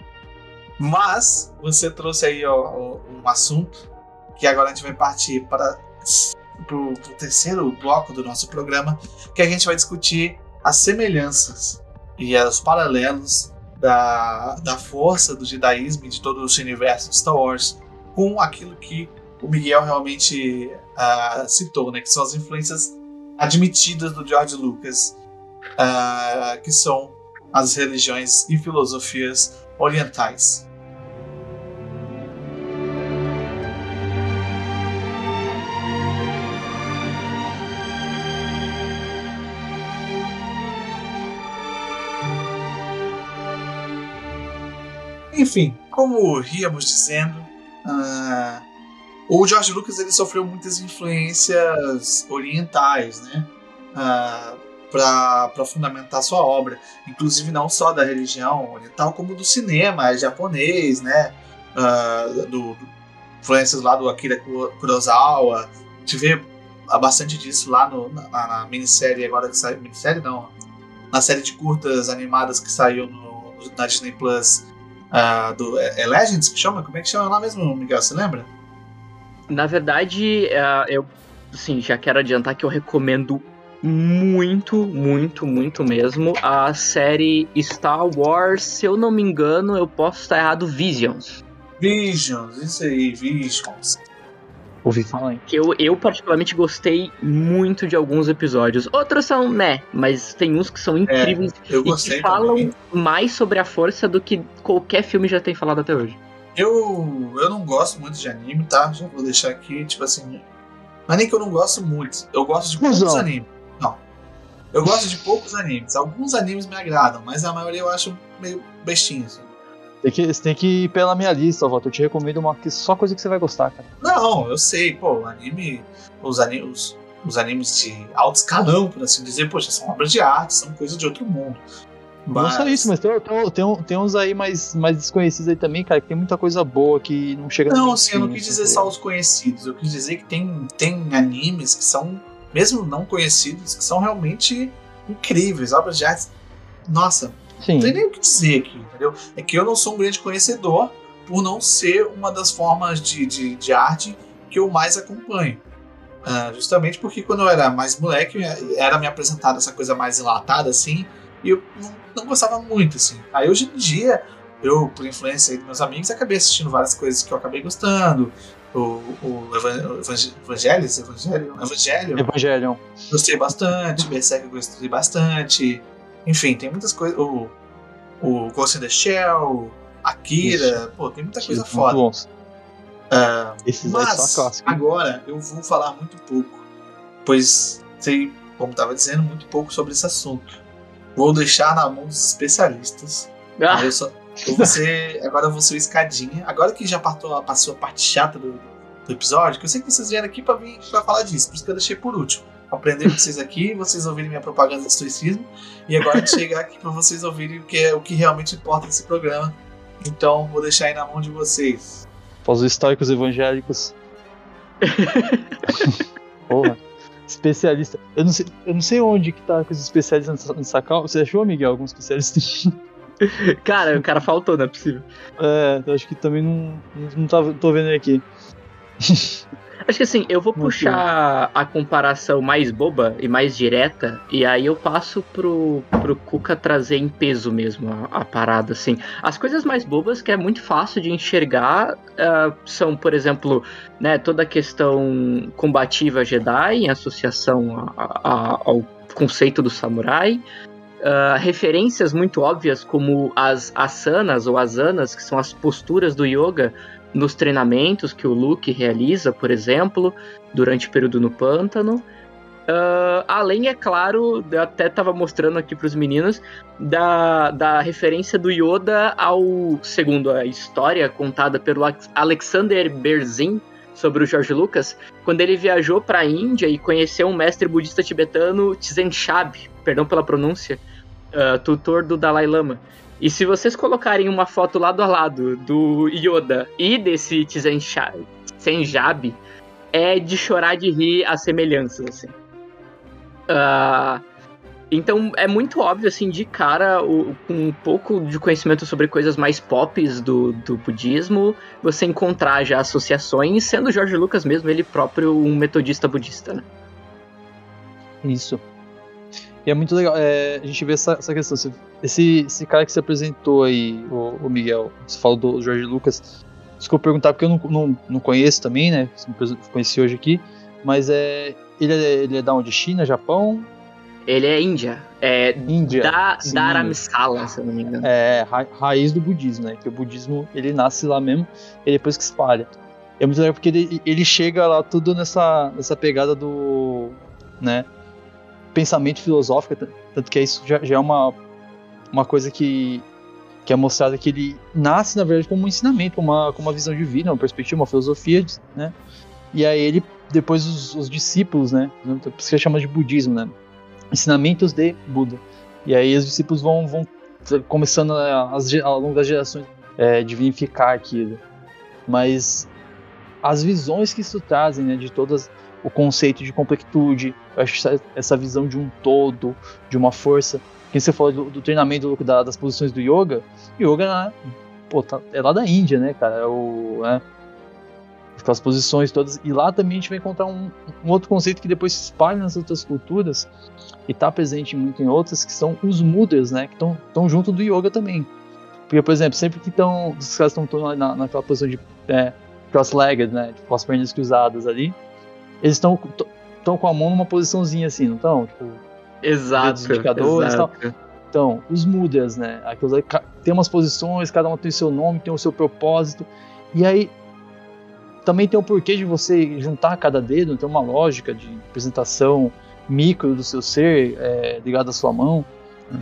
mas você trouxe aí ó, um assunto que agora a gente vai partir para o terceiro bloco do nosso programa, que a gente vai discutir as semelhanças e os paralelos da, da força do judaísmo e de todo o universo de Star Wars com aquilo que o Miguel realmente uh, citou, né, que são as influências admitidas do George Lucas, uh, que são as religiões e filosofias orientais. Enfim, como íamos dizendo, uh, o George Lucas ele sofreu muitas influências orientais, né? Uh, para fundamentar sua obra, inclusive não só da religião oriental, como do cinema japonês, né? Uh, do, do, influências lá do Akira Kurosawa. Vê bastante disso lá no, na, na, minissérie agora que saiu. Minissérie não. Na série de curtas animadas que saiu no, na Disney Plus uh, do é, é, Legends que chama? Como é que chama lá mesmo, Miguel? Você lembra? Na verdade, uh, eu assim, já quero adiantar que eu recomendo muito, muito, muito mesmo a série Star Wars, se eu não me engano, eu posso estar errado, Visions. Visions, isso aí, Visions ouvi falar. Hein? Que eu, eu particularmente gostei muito de alguns episódios. Outros são, né, mas tem uns que são incríveis é, eu gostei e que falam também. mais sobre a força do que qualquer filme já tem falado até hoje. Eu, eu não gosto muito de anime, tá? Já vou deixar aqui, tipo assim. Mas nem que eu não gosto muito. Eu gosto de poucos animes. Não. Eu gosto de poucos animes. Alguns animes me agradam, mas a maioria eu acho meio bestinho. Assim. Tem que, você tem que ir pela minha lista, Walter. Eu te recomendo uma que só coisa que você vai gostar, cara. Não, eu sei, pô, anime. Os animes. Os animes de alto escalão, por assim dizer, poxa, são obras de arte, são coisas de outro mundo. Mas... Não só isso, mas tem, tem, tem, uns aí mais, mais desconhecidos aí também, cara, que tem muita coisa boa que não chega Não, assim, eu não quis dizer só os conhecidos, eu quis dizer que tem, tem animes que são, mesmo não conhecidos, que são realmente incríveis, obras de arte. Nossa, Sim. Não tem nem o que dizer aqui, entendeu? É que eu não sou um grande conhecedor por não ser uma das formas de, de, de arte que eu mais acompanho. Uh, justamente porque quando eu era mais moleque, era me apresentada essa coisa mais enlatada, assim, e eu não, não, gostava muito, assim. Aí hoje em dia, eu, por influência dos meus amigos, acabei assistindo várias coisas que eu acabei gostando. O, o Evangelho, Evangelho, Evangelho. Gostei bastante, Berserk gostei bastante. Enfim, tem muitas coisas. O, o Ghost in the Shell, Akira, Isso. pô, tem muita coisa Muito foda. Bons. Uh, Esses mas agora eu vou falar muito pouco, pois sei, como estava dizendo, muito pouco sobre esse assunto. Vou deixar na mão dos especialistas. Ah. Eu só, eu vou ser, agora eu vou ser o escadinha. Agora que já passou, passou a parte chata do, do episódio, que eu sei que vocês vieram aqui para vir para falar disso, por isso que eu deixei por último aprender com vocês aqui, vocês ouvirem minha propaganda de estoicismo, e agora chegar aqui para vocês ouvirem o que, é, o que realmente importa nesse programa. Então, vou deixar aí na mão de vocês. Para os históricos evangélicos. Porra. Especialista. Eu não sei, eu não sei onde que tá com os especialistas nessa call. Você achou, Miguel, algum especialista? cara, o cara faltou, não é possível. É, eu acho que também não, não, não tô vendo aqui. Acho que assim, eu vou puxar a comparação mais boba e mais direta, e aí eu passo pro, pro Kuka trazer em peso mesmo a, a parada, assim. As coisas mais bobas que é muito fácil de enxergar uh, são, por exemplo, né, toda a questão combativa Jedi em associação a, a, ao conceito do samurai. Uh, referências muito óbvias como as asanas ou asanas, que são as posturas do yoga, nos treinamentos que o Luke realiza, por exemplo, durante o período no pântano. Uh, além, é claro, eu até estava mostrando aqui para os meninos, da, da referência do Yoda ao, segundo a história contada pelo Alexander Berzin sobre o George Lucas, quando ele viajou para a Índia e conheceu um mestre budista tibetano, Tzenchab, perdão pela pronúncia, uh, tutor do Dalai Lama. E se vocês colocarem uma foto lado a lado do Yoda e desse Tzenjab, é de chorar de rir as semelhanças, assim. Uh, então é muito óbvio, assim, de cara, o, com um pouco de conhecimento sobre coisas mais pop do, do budismo, você encontrar já associações, sendo Jorge Lucas mesmo, ele próprio um metodista budista, né? Isso. E é muito legal, é, a gente vê essa, essa questão. Esse, esse cara que se apresentou aí, o, o Miguel, você falou do Jorge Lucas. Desculpa perguntar, porque eu não, não, não conheço também, né? Conheci hoje aqui. Mas é, ele, é, ele é da onde? China, Japão? Ele é Índia. É Índia. Da, Dharamsala, se eu não me engano. É, ra, raiz do budismo, né? Que o budismo, ele nasce lá mesmo e depois que espalha. É muito legal porque ele, ele chega lá tudo nessa, nessa pegada do. né? Pensamento filosófico, tanto que isso já, já é uma, uma coisa que, que é mostrada que ele nasce, na verdade, como um ensinamento, uma, como uma visão de vida, uma perspectiva, uma filosofia, né? E aí ele, depois os, os discípulos, né? Por isso que chama de budismo, né? Ensinamentos de Buda. E aí os discípulos vão, vão começando as, ao longo das gerações é, divinificar aquilo. Mas as visões que isso trazem, né? De todas o conceito de completude, eu acho essa visão de um todo, de uma força. Quem você falou do, do treinamento da, das posições do yoga, yoga pô, tá, é lá da Índia, né, cara? É o, é, aquelas posições todas. E lá também a gente vai encontrar um, um outro conceito que depois se espalha nas outras culturas e está presente muito em outras, que são os mudras, né? Que estão junto do yoga também. Porque, por exemplo, sempre que estão, os caras estão na, naquela posição de é, cross-legged, né? Com as pernas cruzadas ali, eles estão estão com a mão numa posiçãozinha assim, não estão? Tipo, exato. indicadores exato. Tal. Então, os mudas, né? Aqueles, tem umas posições, cada uma tem o seu nome, tem o seu propósito. E aí também tem o porquê de você juntar cada dedo, tem uma lógica de apresentação micro do seu ser é, ligado à sua mão. Né?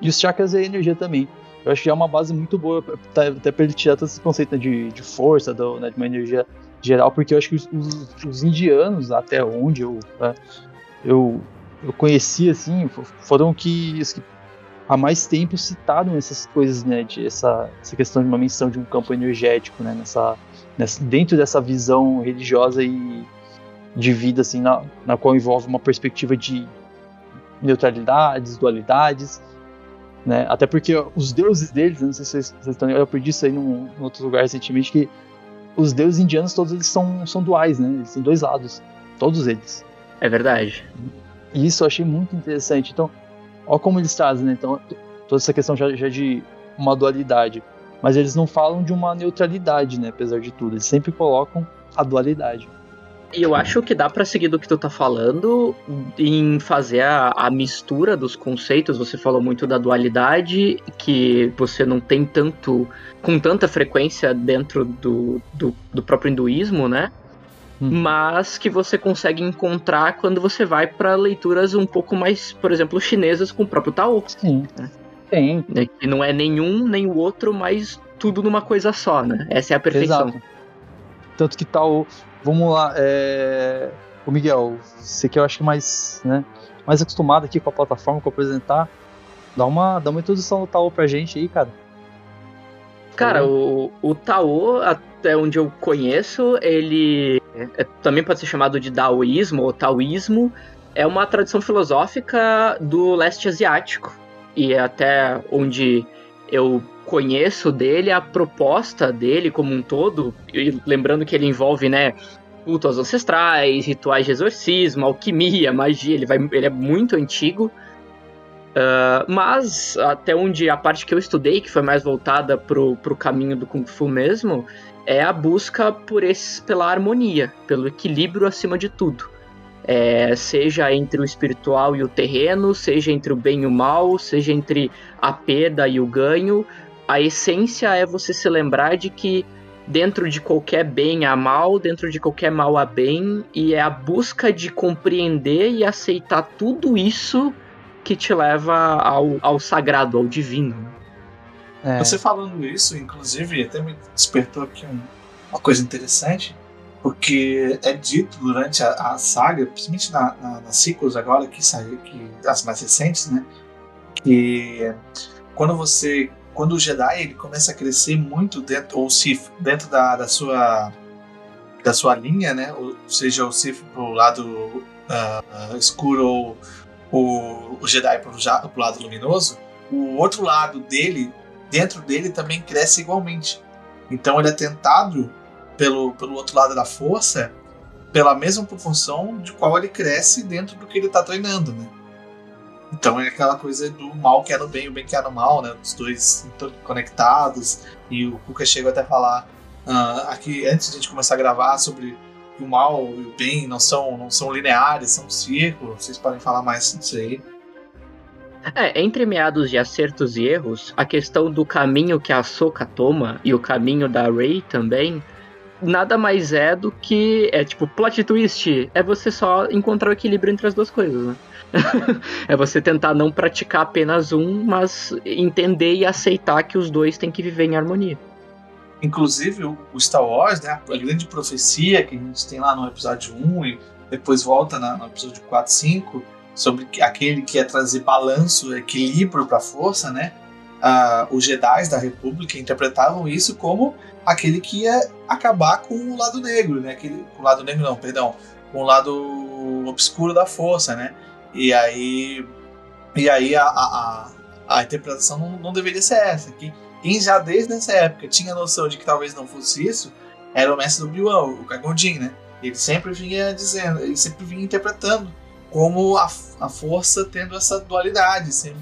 E os chakras é energia também. Eu acho que é uma base muito boa, até para ele tirar todo esse conceito né, de, de força, do, né, de uma energia geral, porque eu acho que os, os, os indianos, até onde eu, né, eu, eu conheci, assim, foram que, que há mais tempo citaram essas coisas, né, de essa, essa questão de uma menção de um campo energético, né, nessa, nessa, dentro dessa visão religiosa e de vida, assim, na, na qual envolve uma perspectiva de neutralidades, dualidades, né, até porque os deuses deles, não sei se vocês, vocês estão, eu aprendi isso aí num, em outro lugar recentemente, que os deuses indianos todos eles são, são duais, né? Eles têm dois lados, todos eles. É verdade. E isso eu achei muito interessante. Então, olha como eles trazem, né? Então, toda essa questão já, já de uma dualidade. Mas eles não falam de uma neutralidade, né? Apesar de tudo. Eles sempre colocam a dualidade. E eu acho que dá para seguir do que tu tá falando em fazer a, a, mistura dos conceitos. Você falou muito da dualidade, que você não tem tanto com tanta frequência dentro do, do, do próprio hinduísmo, né? Hum. Mas que você consegue encontrar quando você vai para leituras um pouco mais, por exemplo, chinesas com o próprio Tao. Sim. Né? Sim. Que não é nenhum nem o outro, mas tudo numa coisa só, né? Essa é a perfeição. Exato. Tanto que Tao Vamos lá, é... o Miguel, você que eu acho que mais, né, mais acostumado aqui com a plataforma, com apresentar, dá uma, dá uma introdução do Taô pra gente aí, cara. Cara, o, o Taô, até onde eu conheço, ele é, também pode ser chamado de Daoísmo ou Taoísmo, é uma tradição filosófica do leste asiático. e é até onde eu conheço dele, a proposta dele como um todo, e lembrando que ele envolve, né, culto aos ancestrais, rituais de exorcismo, alquimia, magia, ele, vai, ele é muito antigo. Uh, mas até onde a parte que eu estudei, que foi mais voltada pro, pro caminho do Kung Fu mesmo, é a busca por esse, pela harmonia, pelo equilíbrio acima de tudo. É, seja entre o espiritual e o terreno, seja entre o bem e o mal, seja entre a perda e o ganho. A essência é você se lembrar de que dentro de qualquer bem há mal, dentro de qualquer mal há bem, e é a busca de compreender e aceitar tudo isso que te leva ao, ao sagrado, ao divino. É. Você falando isso, inclusive, até me despertou aqui um, uma coisa interessante, porque é dito durante a, a saga, principalmente na, na, nas ciclos agora que saiu, que, as mais recentes, né? Que quando você quando o Jedi ele começa a crescer muito dentro, ou Sith, dentro da, da sua da sua linha, né? Ou seja, o Sith pro lado uh, escuro ou o, o Jedi pro, pro lado luminoso, o outro lado dele, dentro dele, também cresce igualmente. Então ele é tentado pelo, pelo outro lado da força pela mesma proporção de qual ele cresce dentro do que ele está treinando, né? Então é aquela coisa do mal que é no bem, o bem que é no mal, né? Os dois conectados. E o Kuka chegou até a falar uh, aqui antes de a gente começar a gravar sobre o mal e o bem não são, não são lineares, são círculos. Vocês podem falar mais disso aí. É, entre meados de acertos e erros, a questão do caminho que a Soka toma e o caminho da Rey também, nada mais é do que. É tipo, plot twist. É você só encontrar o equilíbrio entre as duas coisas, né? é você tentar não praticar apenas um, mas entender e aceitar que os dois têm que viver em harmonia. Inclusive, o Star Wars, né, a grande profecia que a gente tem lá no episódio 1 e depois volta no episódio 4 e 5, sobre aquele que é trazer balanço, equilíbrio para a força, né? Uh, os Jedi da República interpretavam isso como aquele que ia acabar com o lado negro, né? Aquele, o lado negro não, perdão, com o lado obscuro da força, né? E aí, e aí a, a, a interpretação não, não, deveria ser essa. Que quem já desde essa época tinha noção de que talvez não fosse isso era o mestre do Obi-Wan, o Qui-Gon né? Ele sempre vinha dizendo, ele sempre vinha interpretando como a, a força tendo essa dualidade, sempre,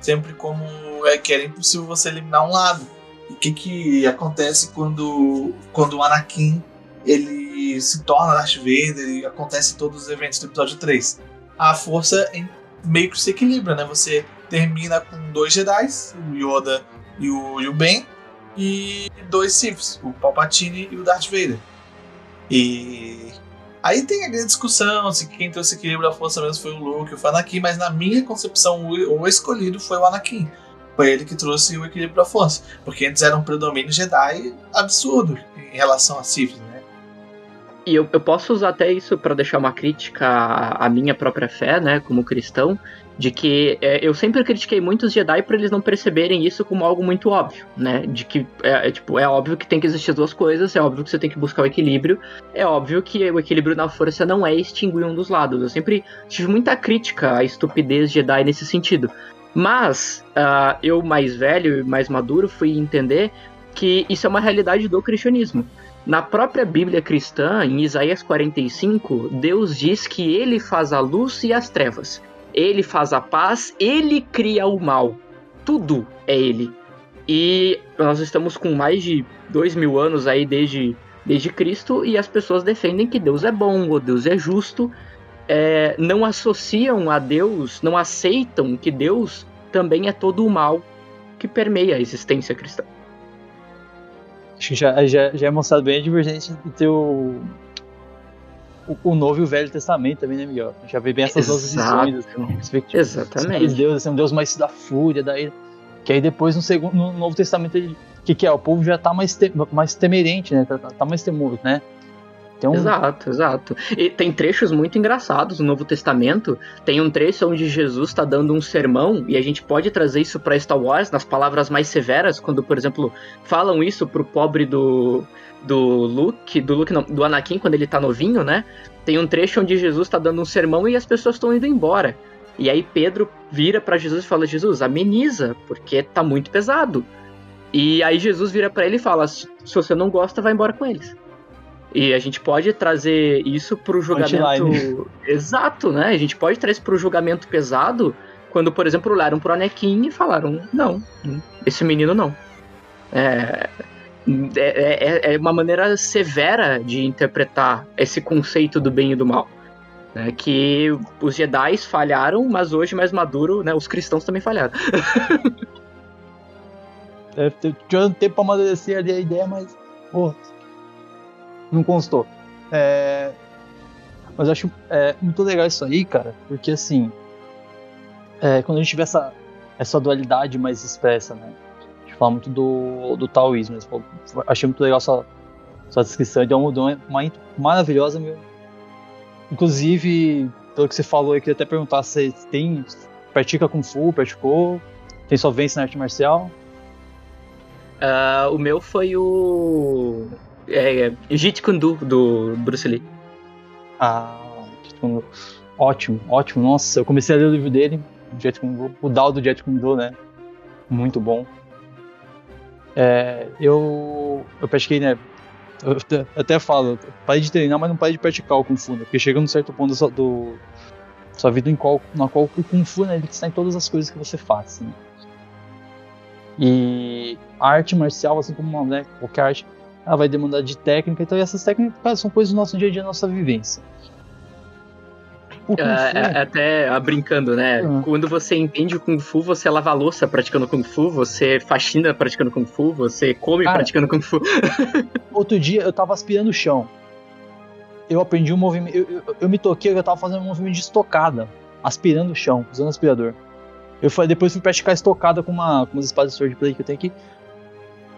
sempre como é que era impossível você eliminar um lado. E o que, que acontece quando, quando o Anakin ele se torna Darth Vader e acontece todos os eventos do episódio 3? a força meio que se equilibra, né? Você termina com dois Jedi, o Yoda e o, e o Ben, e dois Siths, o Palpatine e o Darth Vader. E aí tem a grande discussão se quem trouxe equilíbrio da força mesmo foi o Luke ou o Anakin, mas na minha concepção o, o escolhido foi o Anakin. Foi ele que trouxe o equilíbrio da força, porque antes era um predomínio Jedi absurdo em relação a Sith, né? E eu, eu posso usar até isso para deixar uma crítica à, à, minha própria fé, né, como cristão, de que é, eu sempre critiquei muitos Jedi para eles não perceberem isso como algo muito óbvio, né, de que é, é, tipo é óbvio que tem que existir as duas coisas, é óbvio que você tem que buscar o equilíbrio, é óbvio que o equilíbrio na força não é extinguir um dos lados. Eu sempre tive muita crítica à estupidez Jedi nesse sentido. Mas uh, eu mais velho e mais maduro fui entender que isso é uma realidade do cristianismo. Na própria Bíblia cristã, em Isaías 45, Deus diz que ele faz a luz e as trevas. Ele faz a paz, ele cria o mal. Tudo é ele. E nós estamos com mais de dois mil anos aí desde, desde Cristo e as pessoas defendem que Deus é bom ou Deus é justo. É, não associam a Deus, não aceitam que Deus também é todo o mal que permeia a existência cristã. Acho que já, já, já é mostrado bem a divergência entre o, o, o, Novo e o Velho Testamento também, né, Miguel? Já vê bem essas duas visões. Assim, Exatamente. Deus assim, um Deus mais da fúria, daí, que aí depois no, segundo, no Novo Testamento, o que, que é? O povo já tá mais, te, mais temerente, né? Tá, tá mais temoso, né? Então... Exato, exato. E tem trechos muito engraçados no Novo Testamento. Tem um trecho onde Jesus está dando um sermão, e a gente pode trazer isso para Star Wars nas palavras mais severas, quando, por exemplo, falam isso pro pobre do, do Luke, do Luke não, do Anakin quando ele tá novinho, né? Tem um trecho onde Jesus está dando um sermão e as pessoas estão indo embora. E aí Pedro vira para Jesus e fala: Jesus, ameniza, porque tá muito pesado. E aí Jesus vira para ele e fala: se você não gosta, vai embora com eles. E a gente pode trazer isso pro julgamento. Exato, né? A gente pode trazer isso pro julgamento pesado quando, por exemplo, olharam pro Anakin e falaram: não, esse menino não. É, é, é, é uma maneira severa de interpretar esse conceito do bem e do mal. Né? Que os Jedi falharam, mas hoje, mais maduro, né, os cristãos também falharam. é, tinha tempo pra amadurecer ali a ideia, mas. Pô, não constou. É, mas eu acho é, muito legal isso aí, cara, porque assim. É, quando a gente vê essa, essa dualidade mais expressa, né? Fala muito do, do taoísmo. Achei muito legal sua, sua descrição, deu uma, uma, uma maravilhosa. Meu. Inclusive, pelo que você falou, eu queria até perguntar se tem. Pratica Kung Fu, praticou? Tem só vence na arte marcial? Uh, o meu foi o. É, é, Jeet Kune Do, do Bruce Lee. Ah, Jeet Kune Do. Ótimo, ótimo. Nossa, eu comecei a ler o livro dele, Jet Kune Do, o Dao do Jet Kune Do, né? Muito bom. É, eu, eu pesquei, né? Eu até falo, parei de treinar, mas não parei de praticar o Kung Fu, né? Porque chega num certo ponto do, do sua vida em qual, na qual o Kung Fu, né, ele está em todas as coisas que você faz, né? E a arte marcial, assim como né, qualquer arte, ela vai demandar de técnica, então essas técnicas são coisas do nosso dia a dia, da nossa vivência. É, é, até ah, brincando, né? Uhum. Quando você entende o Kung Fu, você lava a louça praticando Kung Fu, você faxina praticando Kung Fu, você come Cara, praticando Kung Fu. outro dia eu tava aspirando o chão. Eu aprendi um movimento. Eu, eu, eu, me toquei, eu tava fazendo um movimento de estocada, aspirando o chão, usando aspirador. Eu falei, depois fui praticar estocada com, uma, com umas espadas de swordplay que eu tenho aqui.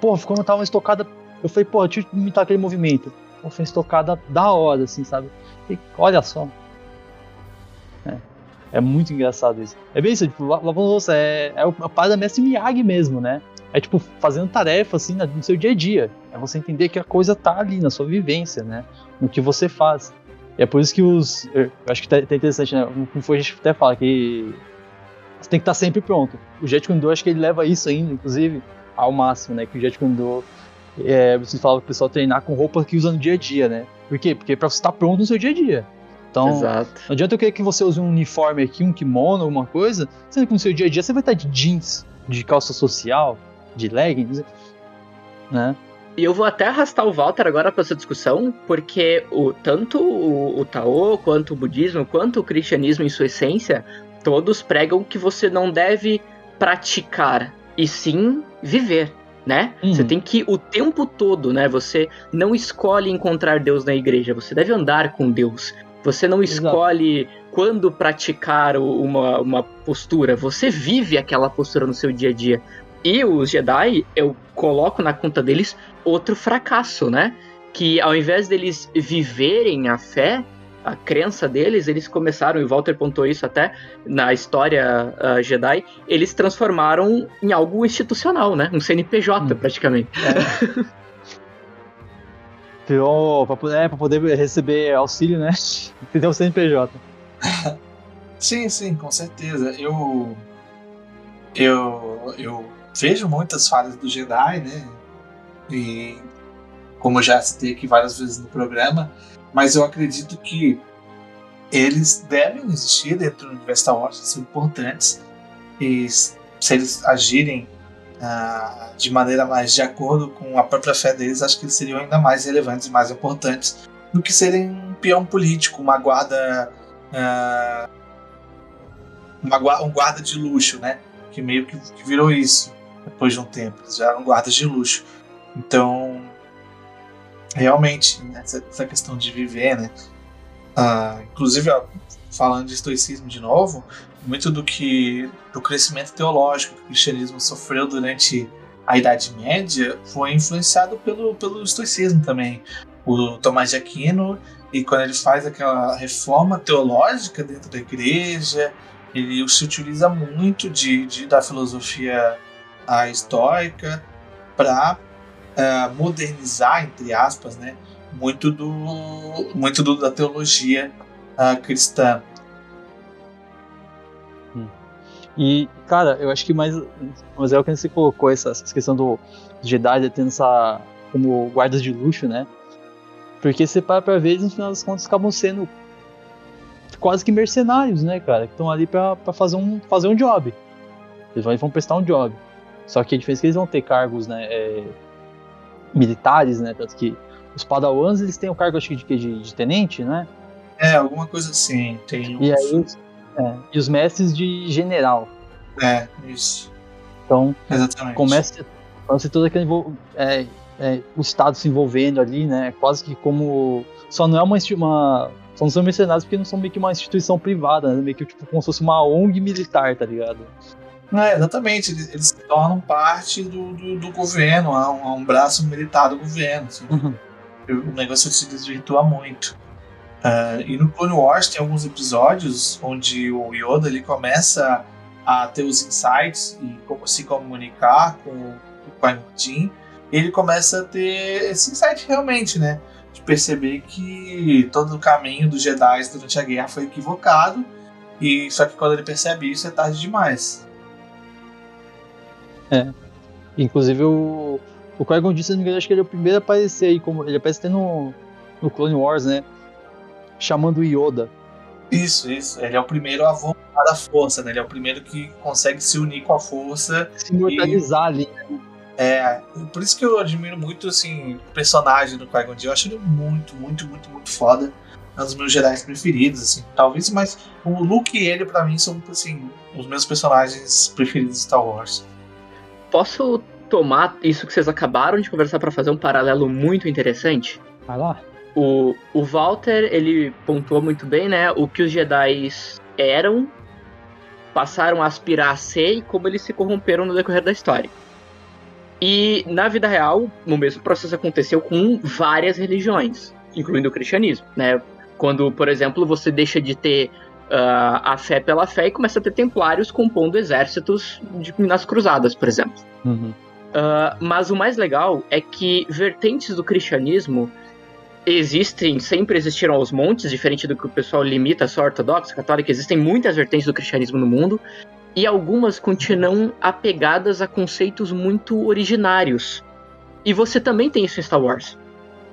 Pô, quando eu tava estocada, eu falei, pô, deixa eu imitar aquele movimento. Pô, foi estocada da hora, assim, sabe? E, olha só, é muito engraçado isso. É bem isso, tipo, lavando louça é, é a parada Mestre Miyagi mesmo, né? É tipo, fazendo tarefa assim no seu dia a dia. É você entender que a coisa tá ali na sua vivência, né? No que você faz. E é por isso que os. Eu acho que tá, tá interessante, né? Como foi a gente até fala que você tem que estar tá sempre pronto. O Jet Kune acho que ele leva isso ainda, inclusive, ao máximo, né? Que o Jet Kune é, você fala pro pessoal treinar com roupa que usa no dia a dia, né? Por quê? Porque é pra você estar tá pronto no seu dia a dia. Então, Exato. não adianta eu querer que você use um uniforme aqui, um kimono, alguma coisa, sendo que no seu dia a dia você vai estar de jeans, de calça social, de leggings, né? E eu vou até arrastar o Walter agora para essa discussão, porque o, tanto o, o Tao, quanto o budismo, quanto o cristianismo em sua essência, todos pregam que você não deve praticar, e sim viver né? Uhum. Você tem que o tempo todo, né? Você não escolhe encontrar Deus na igreja, você deve andar com Deus. Você não escolhe Exato. quando praticar uma, uma postura, você vive aquela postura no seu dia a dia. E os Jedi, eu coloco na conta deles outro fracasso, né? Que ao invés deles viverem a fé, a crença deles, eles começaram, e o Walter pontou isso até na história uh, Jedi, eles transformaram em algo institucional, né? Um CNPJ, hum. praticamente. É. Criou pra, é, poder receber auxílio, né? Entendeu o CNPJ. sim, sim, com certeza. Eu, eu, eu vejo muitas falhas do Jedi, né? E como já citei aqui várias vezes no programa, mas eu acredito que eles devem existir dentro do universo Star Wars, são importantes. E se eles agirem uh, de maneira mais de acordo com a própria fé deles, acho que eles seriam ainda mais relevantes e mais importantes do que serem um peão político, uma guarda. Uh, uma, um guarda de luxo, né? Que meio que, que virou isso depois de um tempo. Eles já eram guardas de luxo. Então, realmente, né, essa, questão de viver, né? Uh, inclusive, ó, falando de estoicismo de novo, muito do que do crescimento teológico que o cristianismo sofreu durante a Idade Média foi influenciado pelo, pelo estoicismo também. O Tomás de Aquino, e quando ele faz aquela reforma teológica dentro da igreja, ele se utiliza muito de, de da filosofia a estoica para uh, é, modernizar, entre aspas, né, muito, do, muito do, da teologia uh, cristã. E, cara, eu acho que mais. Mas é o que você colocou, essa, essa questão do Jedi tendo essa. como guardas de luxo, né? Porque você para pra ver, eles no final das contas acabam sendo quase que mercenários, né, cara? Que estão ali pra, pra fazer, um, fazer um job. Eles vão, vão prestar um job. Só que a diferença é que eles vão ter cargos, né? É, militares, né? Tanto que os padawans, eles têm o cargo, acho que, de, de, de tenente, né? É, alguma coisa assim. Tem e, aí, é, e os mestres de general. É, isso. Então, Exatamente. começa, começa todo aquele é, é, o Estado se envolvendo ali, né? Quase que como. Só não é uma. uma só não são mercenários porque não são meio que uma instituição privada, né? Meio que tipo, como se fosse uma ONG militar, tá ligado? É, exatamente, eles, eles, se tornam parte do, do, do governo, há um, há um, braço militar do governo. Assim. Uhum. O negócio se desvirtua muito. Uh, e no Clone Wars tem alguns episódios onde o Yoda ele começa a ter os insights e como se comunicar com o Qui-Gon ele começa a ter esse insight realmente, né? De perceber que todo o caminho dos Jedi durante a guerra foi equivocado e só que quando ele percebe isso é tarde demais. É. Inclusive o, o Qui-Gon acho que ele é o primeiro a aparecer aí, como ele aparece até no, no Clone Wars, né? Chamando o Yoda. Isso, isso. Ele é o primeiro a voltar da força, né? Ele é o primeiro que consegue se unir com a força. Se imortalizar e... ali, né? É, por isso que eu admiro muito, assim, o personagem do Qui-Gon. Eu acho ele muito, muito, muito, muito foda. É um dos meus Jedi preferidos, assim. Talvez, mas o Luke e ele, para mim, são, assim, os meus personagens preferidos de Star Wars. Posso tomar isso que vocês acabaram de conversar para fazer um paralelo muito interessante? Vai lá. O, o Walter, ele pontuou muito bem, né? O que os Jedi eram, passaram a aspirar a ser e como eles se corromperam no decorrer da história. E na vida real, o mesmo processo aconteceu com várias religiões, incluindo o cristianismo, né? Quando, por exemplo, você deixa de ter uh, a fé pela fé e começa a ter templários compondo exércitos de, nas cruzadas, por exemplo. Uhum. Uh, mas o mais legal é que vertentes do cristianismo existem, sempre existiram aos montes, diferente do que o pessoal limita só ortodoxa, católica, existem muitas vertentes do cristianismo no mundo, e algumas continuam apegadas a conceitos muito originários. E você também tem isso em Star Wars.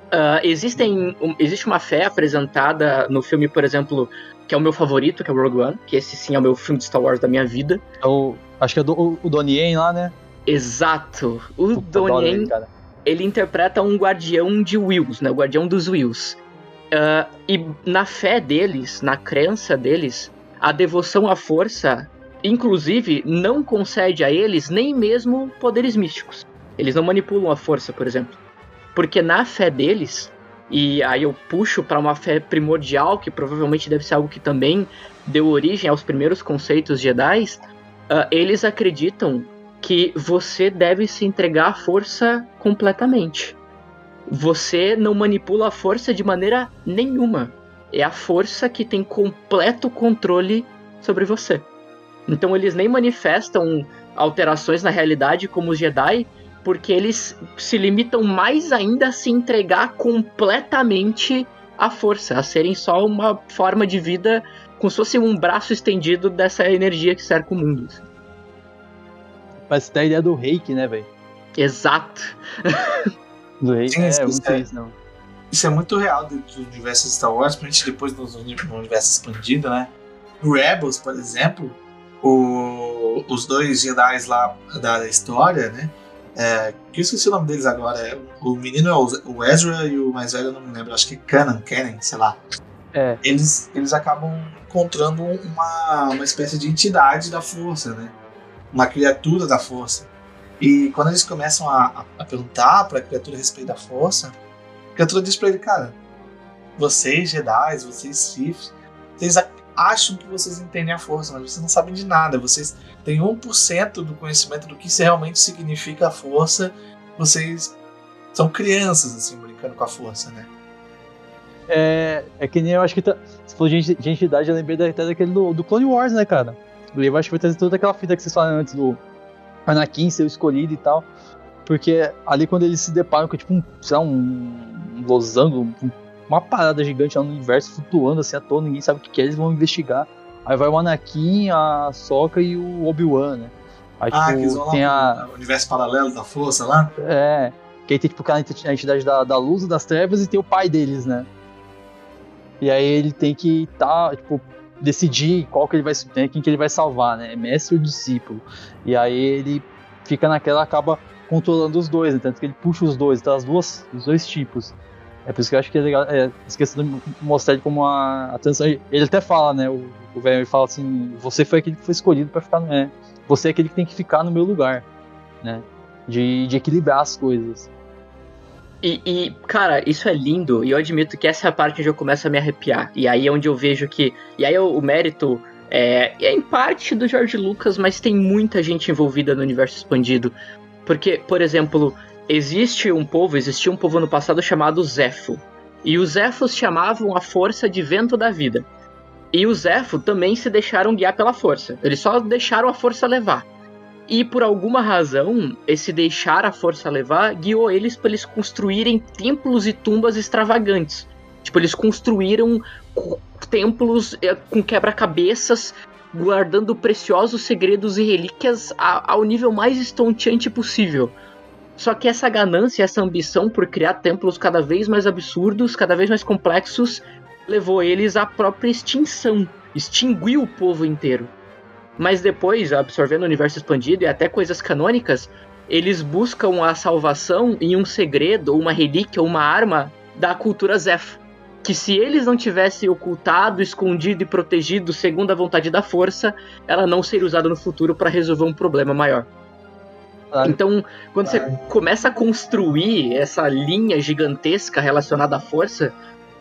Uh, existem, um, existe uma fé apresentada no filme, por exemplo, que é o meu favorito, que é o Rogue One, que esse sim é o meu filme de Star Wars da minha vida. É o, acho que é do, o, o Donnie Yen lá, né? Exato. O Donnie Yen, ele interpreta um guardião de Wills, né? O guardião dos Wills. Uh, e na fé deles, na crença deles, a devoção à força, inclusive, não concede a eles nem mesmo poderes místicos. Eles não manipulam a força, por exemplo. Porque na fé deles, e aí eu puxo para uma fé primordial, que provavelmente deve ser algo que também deu origem aos primeiros conceitos Jedi, uh, eles acreditam que você deve se entregar à força completamente. Você não manipula a força de maneira nenhuma. É a força que tem completo controle sobre você. Então eles nem manifestam alterações na realidade como os Jedi, porque eles se limitam mais ainda a se entregar completamente à força, a serem só uma forma de vida como se fosse um braço estendido dessa energia que cerca o mundo. Parece ter a ideia do reiki, né, velho? Exato. do reiki, Sim, é, muito é, isso, não. Isso é muito real do, do universo Star Wars, principalmente depois do, no universo expandido, né? No Rebels, por exemplo, o, os dois Jedi lá da história, né? É, que eu esqueci o nome deles agora. É, o menino é o Ezra e o mais velho eu não me lembro, acho que Canon, Canon, sei lá. É. Eles, eles acabam encontrando uma, uma espécie de entidade da força, né? Uma criatura da força. E quando eles começam a, a, perguntar para a criatura a respeito da força, a criatura diz para ele, cara, vocês Jedi, vocês Sith, vocês acham que vocês entendem a força, mas vocês não sabem de nada. Vocês têm 1% do conhecimento do que realmente significa a força. Vocês são crianças, assim, brincando com a força, né? É, é que nem eu acho que. Tá, se for de identidade, eu lembrei até daquele do, do Clone Wars, né, cara? Eu acho que vai trazer toda aquela fita que vocês falaram antes do Anakin ser o escolhido e tal. Porque ali quando eles se deparam com, tipo, um, sei lá, um, losango, um uma parada gigante lá no universo flutuando assim à toa, ninguém sabe o que é, eles vão investigar. Aí vai o Anakin, a Soca e o Obi-Wan, né? Aí, ah, tipo, que eles tem a... universo paralelo da força lá? É, que aí tem tipo a entidade da, da luz e das trevas e tem o pai deles, né? E aí ele tem que tá, tipo, decidir qual que ele vai né, quem que ele vai salvar, né? Mestre ou discípulo. E aí ele fica naquela, acaba controlando os dois, né? tanto que ele puxa os dois, então as duas, os dois tipos. É por isso que eu acho que é legal, é, esqueci de mostrar ele como a, a transição. Ele até fala, né? O, velho fala assim: você foi aquele que foi escolhido para ficar, é, você é aquele que tem que ficar no meu lugar, né? De, de equilibrar as coisas. E, e, cara, isso é lindo, e eu admito que essa é a parte onde eu começo a me arrepiar. E aí é onde eu vejo que. E aí o, o mérito é, é em parte do George Lucas, mas tem muita gente envolvida no universo expandido. Porque, por exemplo, existe um povo, existia um povo no passado chamado Zepho. E os Zephos chamavam a força de vento da vida. E os Zepho também se deixaram guiar pela força. Eles só deixaram a força levar. E por alguma razão, esse deixar a força levar guiou eles para eles construírem templos e tumbas extravagantes. Tipo, eles construíram templos eh, com quebra-cabeças, guardando preciosos segredos e relíquias ao nível mais estonteante possível. Só que essa ganância, essa ambição por criar templos cada vez mais absurdos, cada vez mais complexos, levou eles à própria extinção. Extinguiu o povo inteiro. Mas depois, absorvendo o universo expandido e até coisas canônicas, eles buscam a salvação em um segredo, uma relíquia, uma arma da cultura Zeph. Que se eles não tivessem ocultado, escondido e protegido segundo a vontade da força, ela não seria usada no futuro para resolver um problema maior. Claro. Então, quando claro. você começa a construir essa linha gigantesca relacionada à força,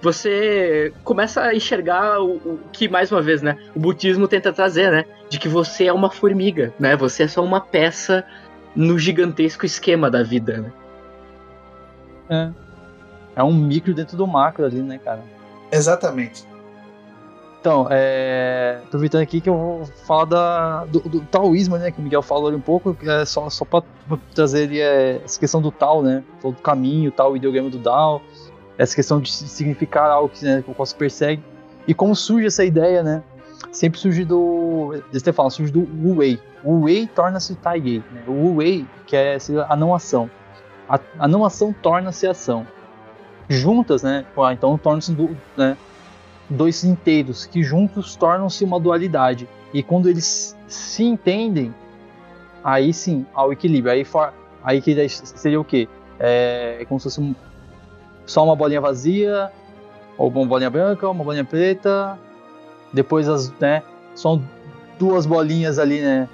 você começa a enxergar o, o, que, mais uma vez, né, o budismo tenta trazer, né? De que você é uma formiga, né? Você é só uma peça no gigantesco esquema da vida, né? É. É um micro dentro do macro ali, né, cara? Exatamente. Então, é, aproveitando aqui que eu vou falar da, do, do taoísmo, né, que o Miguel falou ali um pouco, é só, só para trazer ali, é, essa questão do tal, né, do caminho, tal, o ideograma do Dao, essa questão de significar algo que, né, o se persegue. E como surge essa ideia, né? Sempre surge do. Eles até falam, surge do Wu Wei. Wu Wei torna-se Tai Né? O Wu Wei, que é a não ação. A, a não ação torna-se ação. Juntas, né? Então tornam-se né, dois inteiros, que juntos tornam-se uma dualidade. E quando eles se entendem, aí sim há o equilíbrio. Aí, for, aí que seria o quê? É, é como se fosse um, só uma bolinha vazia, ou uma bolinha branca, uma bolinha preta. Depois as, né, são duas bolinhas ali, né,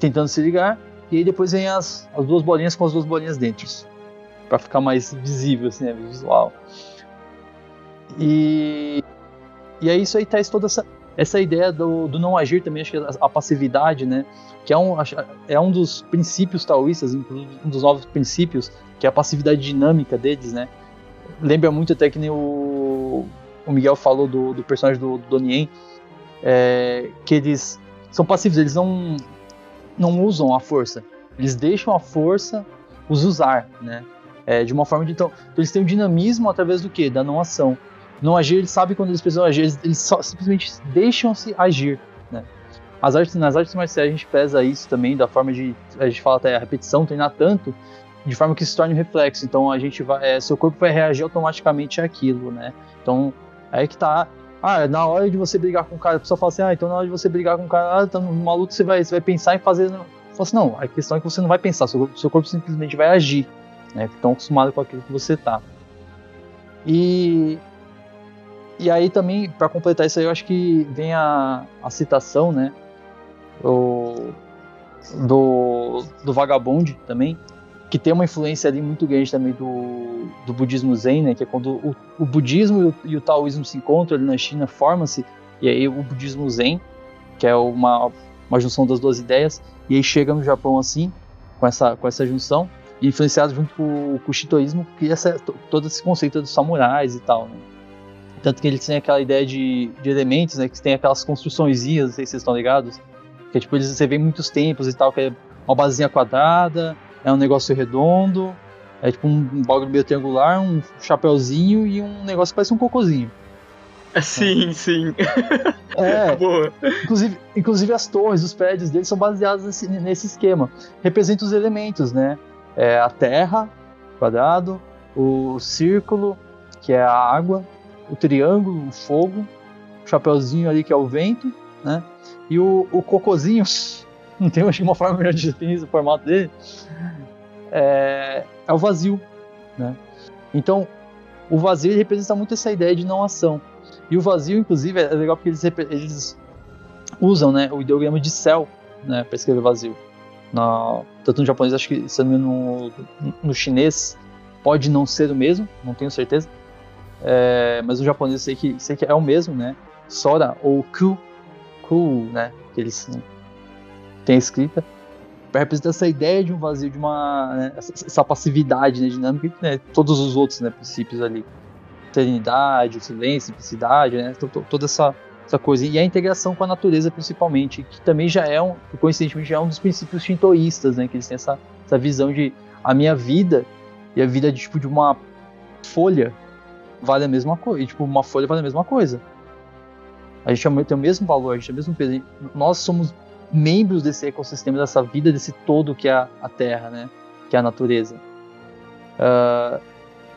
tentando se ligar. E aí depois vem as, as duas bolinhas com as duas bolinhas dentro. para ficar mais visível, assim, né, visual. E, e aí isso aí traz toda essa, essa ideia do, do não agir também, acho que a, a passividade, né? Que é um, é um dos princípios taoístas, um dos novos princípios, que é a passividade dinâmica deles, né? Lembra muito até que nem o, o Miguel falou do, do personagem do, do Donnie é, que eles são passivos, eles não, não usam a força, eles deixam a força os usar, né? É, de uma forma de então, então, eles têm o um dinamismo através do que? Da não ação. Não agir, eles sabem quando eles precisam agir, eles, eles só, simplesmente deixam-se agir, né? As artes, nas artes marciais a gente pesa isso também, da forma de, a gente fala até a repetição, treinar tanto, de forma que se torne um reflexo. Então a gente vai, é, seu corpo vai reagir automaticamente àquilo, né? Então é que tá. Ah, na hora de você brigar com o cara, a pessoa fala assim, ah, então na hora de você brigar com o cara, ah, tá numa luta você vai, você vai pensar em fazer. Fala assim, não, a questão é que você não vai pensar, seu, seu corpo simplesmente vai agir, né? Tão acostumado com aquilo que você tá. E e aí também, para completar isso aí, eu acho que vem a, a citação, né? O, do, do Vagabond também, que tem uma influência ali muito grande também do, do budismo zen, né? Que é quando o, o budismo e o, e o, taoísmo se encontram ali na China, forma-se, e aí o budismo zen, que é uma, uma junção das duas ideias, e aí chega no Japão assim, com essa, com essa junção, e influenciado junto com, com o shintoísmo, que essa, todo esse conceito dos samurais e tal, né? Tanto que eles têm aquela ideia de, de elementos, né? Que tem aquelas construções, não sei se vocês estão ligados, que é tipo, eles, você vê muitos templos e tal, que é uma basezinha quadrada, é um negócio redondo, é tipo um, bagulho meio triangular, um chapéuzinho e um negócio que parece um cocôzinho. Sim, sim. É, Boa. Inclusive, inclusive as torres, os prédios deles são baseados nesse, nesse esquema. Representa os elementos, né? É a terra, quadrado, o círculo, que é a água, o triângulo, o fogo, o chapeuzinho ali que é o vento, né? E o, o cocôzinho, não tem uma forma melhor de definir o formato dele, é, é o vazio, né? Então, o vazio representa muito essa ideia de não ação. E o vazio, inclusive, é legal porque eles, eles usam né, o ideograma de céu né, para escrever vazio. Na, tanto no japonês, acho que se no, no chinês pode não ser o mesmo, não tenho certeza. É, mas o japonês sei que, sei que é o mesmo, né? Sora ou ku, ku, né? Que eles têm escrita para representar essa ideia de um vazio, de uma né, essa, passividade né, dinâmica, né, todos os outros né, princípios ali, serenidade, silêncio, simplicidade, né, toda essa essa coisa e a integração com a natureza principalmente, que também já é um, coincidentemente já é um dos princípios shintoístas, né, que eles têm essa, essa visão de a minha vida e a vida de tipo de uma folha vale a mesma coisa, e, tipo uma folha vale a mesma coisa. A gente tem o mesmo valor, a gente tem o mesmo peso. Nós somos membros desse ecossistema, dessa vida, desse todo que é a, Terra, né? Que é a natureza. Uh,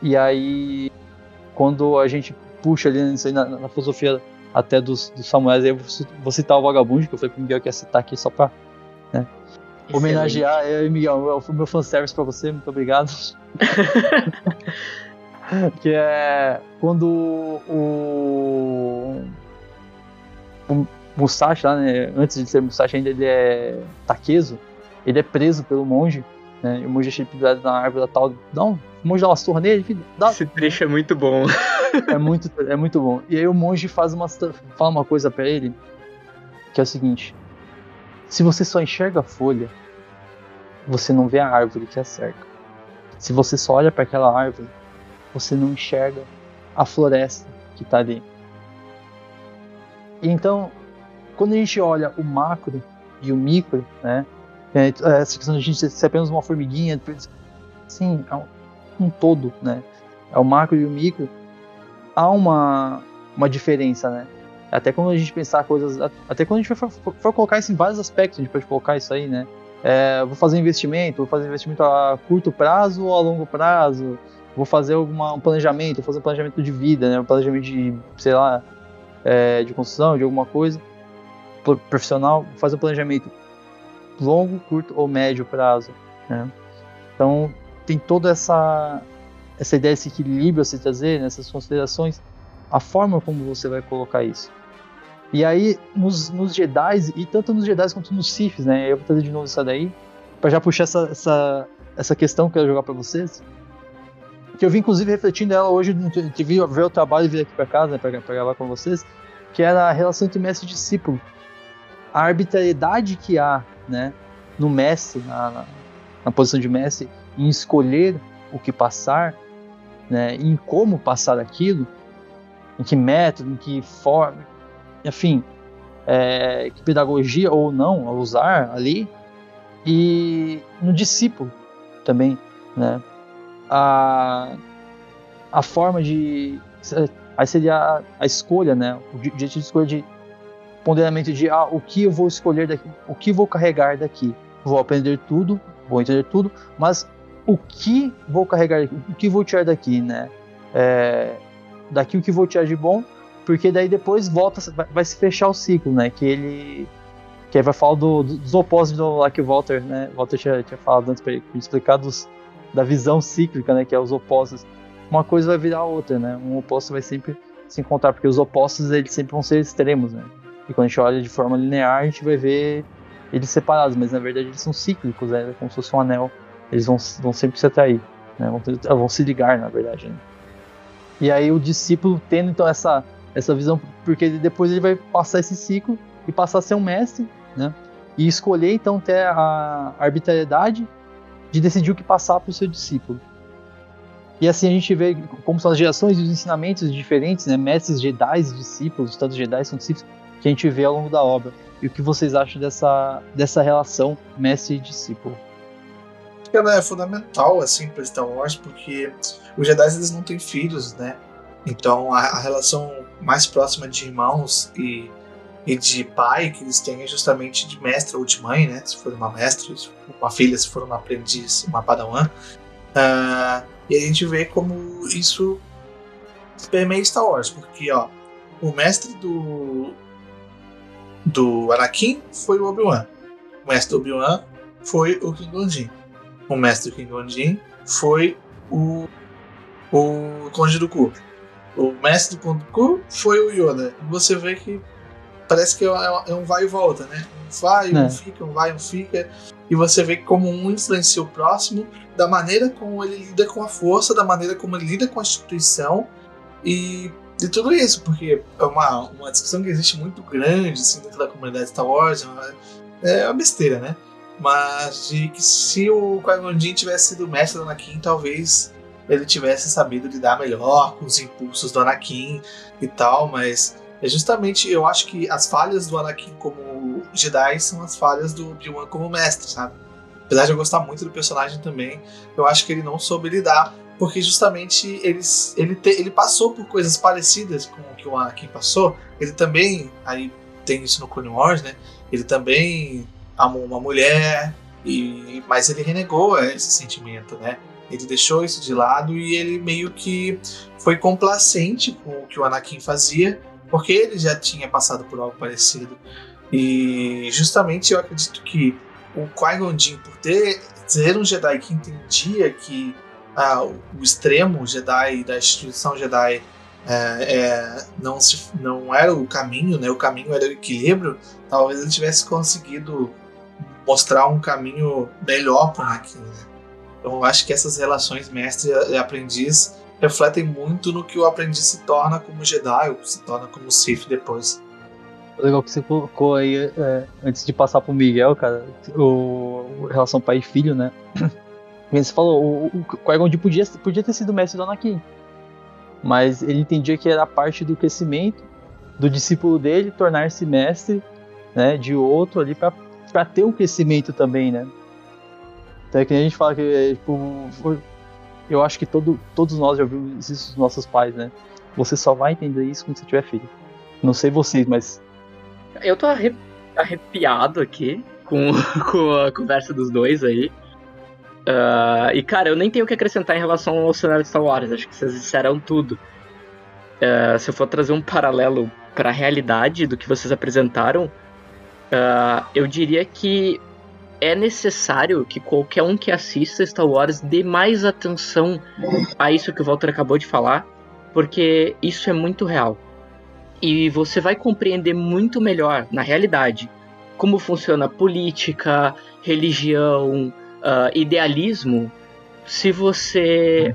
e aí, quando a gente puxa ali na, na, filosofia até dos, dos Samuels, eu vou citar o Vagabundo, que eu falei pro Miguel que ia citar aqui só pra né, homenagear. Eu Miguel, o meu fanservice pra você, muito obrigado. que é quando o, o Musashi lá, né, antes de ser Musashi ainda ele é Takezo, ele é preso pelo monge, né, e o monge é pendurado na árvore tal, não, o monge dá uma surra nele, filho, dá. Esse trecho é muito bom. é muito, é muito bom. E aí o monge faz uma, fala uma coisa para ele, que é o seguinte, se você só enxerga a folha, você não vê a árvore que a cerca. Se você só olha para aquela árvore, você não enxerga a floresta que está ali. E então, quando a gente olha o macro e o micro, né? É, essa questão de a gente ser apenas uma formiguinha, sim, é um, um todo, né? É o macro e o micro. Há uma, uma diferença, né? Até quando a gente pensar coisas. Até quando a gente for, for, for colocar isso em vários aspectos, a gente pode colocar isso aí, né? É, vou fazer investimento, vou fazer investimento a curto prazo ou a longo prazo, vou fazer alguma, um planejamento, vou fazer um planejamento de vida, né? Um planejamento de, sei lá, é, de construção, de alguma coisa profissional faz um planejamento longo, curto ou médio prazo. Né? Então tem toda essa essa ideia desse equilíbrio a se trazer nessas considerações, a forma como você vai colocar isso. E aí nos, nos Jedi e tanto nos Jedi quanto nos Siths, né? Eu vou trazer de novo isso daí para já puxar essa, essa essa questão que eu quero jogar para vocês. Que eu vim inclusive refletindo ela hoje, tive ver o trabalho e vir aqui para casa, né, para gravar com vocês, que era a relação entre mestre e discípulo a arbitrariedade que há né, no mestre, na, na, posição de mestre, em escolher o que passar, né, em como passar aquilo, em que método, em que forma, enfim, é, que pedagogia ou não a usar ali, e no discípulo também, né, a, a forma de aí seria a, a escolha, né, o jeito de escolha de ponderamento de ah, o que eu vou escolher daqui, o que vou carregar daqui. Vou aprender tudo, vou entender tudo, mas o que vou carregar, o que vou tirar daqui, né? É, daqui o que vou tirar de bom, porque daí depois volta, vai, vai se fechar o ciclo, né? Que ele que aí vai falar do, dos opostos do, lá que o Walter, né? Walter tinha, tinha falado antes para explicar dos, da visão cíclica, né? Que é os opostos. Uma coisa vai virar outra, né? Um oposto vai sempre se encontrar, porque os opostos eles sempre vão ser extremos, né? E quando a gente olha de forma linear, a gente vai ver eles separados, mas na verdade eles são cíclicos, né? como se fosse um anel. Eles vão, vão sempre se atrair, né? vão, vão se ligar, na verdade. Né? E aí o discípulo tendo então essa, essa visão, porque depois ele vai passar esse ciclo e passar a ser um mestre, né? E escolher então ter a arbitrariedade de decidir o que passar para o seu discípulo. E assim a gente vê como são as gerações e os ensinamentos diferentes, né? Mestres, Jedi, discípulos, tanto Jedi são discípulos, que a gente vê ao longo da obra. E o que vocês acham dessa, dessa relação mestre e discípulo? Ela é fundamental assim para Star Wars porque os Jedi eles não têm filhos, né? Então a, a relação mais próxima de irmãos e, e de pai que eles têm é justamente de mestre ou de mãe, né? Se for uma mestre, uma filha, se for uma aprendiz, uma padawan. Uh, e a gente vê como isso permeia Star Wars, porque ó, o mestre do do Anakin foi o Obi-Wan. O mestre do Obi-Wan foi o Qui-Gon O mestre do Qui-Gon foi o o Conde do Cu. O mestre do Conde do Cu foi o Yoda. E você vê que parece que é, é um vai e volta, né? Um vai, um é. fica, um vai, um fica. E você vê como um influencia o próximo, da maneira como ele lida com a força, da maneira como ele lida com a instituição e de tudo isso, porque é uma, uma discussão que existe muito grande assim, dentro da comunidade Star Wars, é uma, é uma besteira, né? Mas de que se o Qui-Gon tivesse sido mestre do Anakin, talvez ele tivesse sabido lidar melhor com os impulsos do Anakin e tal, mas é justamente, eu acho que as falhas do Anakin como Jedi são as falhas do Obi-Wan como mestre, sabe? Apesar de eu gostar muito do personagem também, eu acho que ele não soube lidar, porque justamente ele, ele, te, ele passou por coisas parecidas com o que o Anakin passou. Ele também, aí tem isso no Clone Wars, né? Ele também amou uma mulher, e, mas ele renegou esse sentimento, né? Ele deixou isso de lado e ele meio que foi complacente com o que o Anakin fazia, porque ele já tinha passado por algo parecido. E justamente eu acredito que o Qui-Gon Jinn, por ter ser um Jedi que entendia que ah, o extremo Jedi da instituição Jedi é, é, não, se, não era o caminho, né? o caminho era o equilíbrio, talvez ele tivesse conseguido mostrar um caminho melhor para o Anakin. Né? Então eu acho que essas relações mestre e aprendiz refletem muito no que o aprendiz se torna como Jedi ou se torna como Sith depois. Legal que você colocou aí, é, antes de passar pro Miguel, cara, o, relação pai e filho, né? Você falou, o, o Qui-Gon podia, podia ter sido mestre do Anakin, mas ele entendia que era parte do crescimento do discípulo dele tornar-se mestre né, de outro ali para ter um crescimento também, né? Então é que a gente fala que, é, tipo, eu acho que todo, todos nós já ouvimos isso dos nossos pais, né? Você só vai entender isso quando você tiver filho. Não sei vocês, mas. Eu tô arrepiado aqui com, com a conversa dos dois aí. Uh, e, cara, eu nem tenho o que acrescentar em relação ao cenário de Star Wars. Acho que vocês disseram tudo. Uh, se eu for trazer um paralelo para a realidade do que vocês apresentaram, uh, eu diria que é necessário que qualquer um que assista Star Wars dê mais atenção a isso que o Walter acabou de falar, porque isso é muito real. E você vai compreender muito melhor, na realidade, como funciona política, religião, uh, idealismo, se você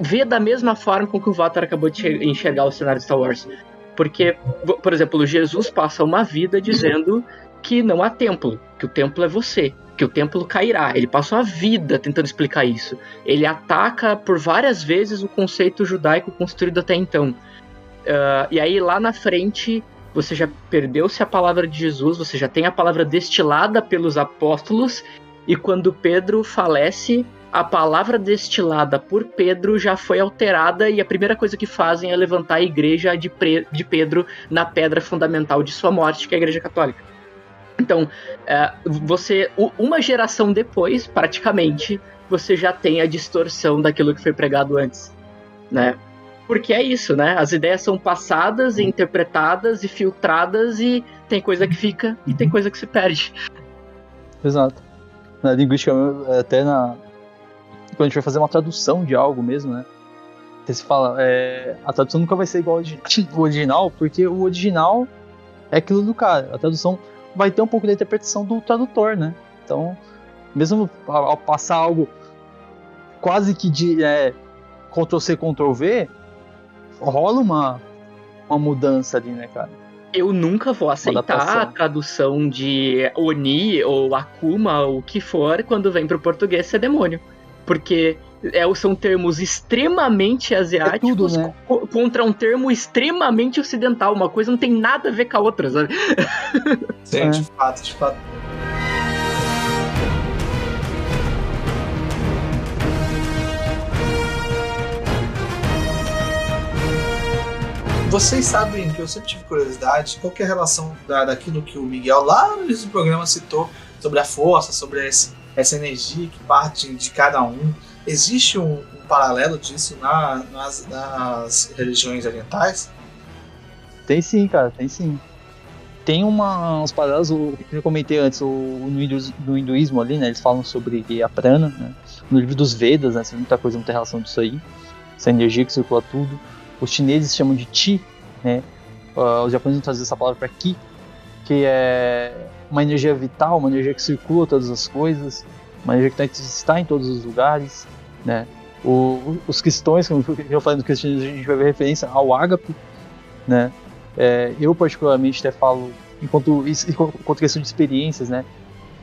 vê da mesma forma com que o Walter acabou de enxergar o cenário de Star Wars. Porque, por exemplo, Jesus passa uma vida dizendo que não há templo, que o templo é você, que o templo cairá. Ele passou a vida tentando explicar isso. Ele ataca por várias vezes o conceito judaico construído até então. Uh, e aí lá na frente você já perdeu-se a palavra de Jesus, você já tem a palavra destilada pelos apóstolos, e quando Pedro falece, a palavra destilada por Pedro já foi alterada e a primeira coisa que fazem é levantar a igreja de, de Pedro na pedra fundamental de sua morte, que é a igreja católica. Então, é, você, uma geração depois, praticamente, você já tem a distorção daquilo que foi pregado antes, né? Porque é isso, né? As ideias são passadas, interpretadas e filtradas e tem coisa que fica e tem coisa que se perde. Exato. Na linguística, até na quando a gente vai fazer uma tradução de algo mesmo, né? Você fala, é, a tradução nunca vai ser igual ao original, porque o original é aquilo do cara. A tradução vai ter um pouco da interpretação do tradutor, né? Então, mesmo ao passar algo quase que de é, Ctrl-C, Ctrl-V, rola uma, uma mudança ali, né, cara? Eu nunca vou aceitar a tradução de Oni ou Akuma ou o que for quando vem pro português ser demônio. Porque é, são termos extremamente asiáticos é tudo, né? contra um termo extremamente ocidental. Uma coisa não tem nada a ver com a outra, sabe? Sim, é. de fato, de fato. Vocês sabem que eu sempre tive curiosidade, qual é a relação da, daquilo que o Miguel lá no início do programa citou sobre a força, sobre esse, essa energia que parte de cada um. Existe um, um paralelo disso na, nas, nas religiões orientais? Tem sim, cara, tem sim. Tem uma, uns paralelos, que eu comentei antes, o, no, hinduísmo, no hinduísmo ali, né, eles falam sobre a prana, né, no livro dos Vedas, né, muita coisa, muita relação disso aí, essa energia que circula tudo. Os chineses chamam de Chi, né, uh, os japoneses trazem essa palavra para Ki, que é uma energia vital, uma energia que circula todas as coisas, uma energia que está em todos os lugares, né. O, os cristãos, como eu falei no cristianismo, a gente vai ver referência ao ágape, né, é, eu, particularmente, até falo, enquanto, enquanto questão de experiências, né?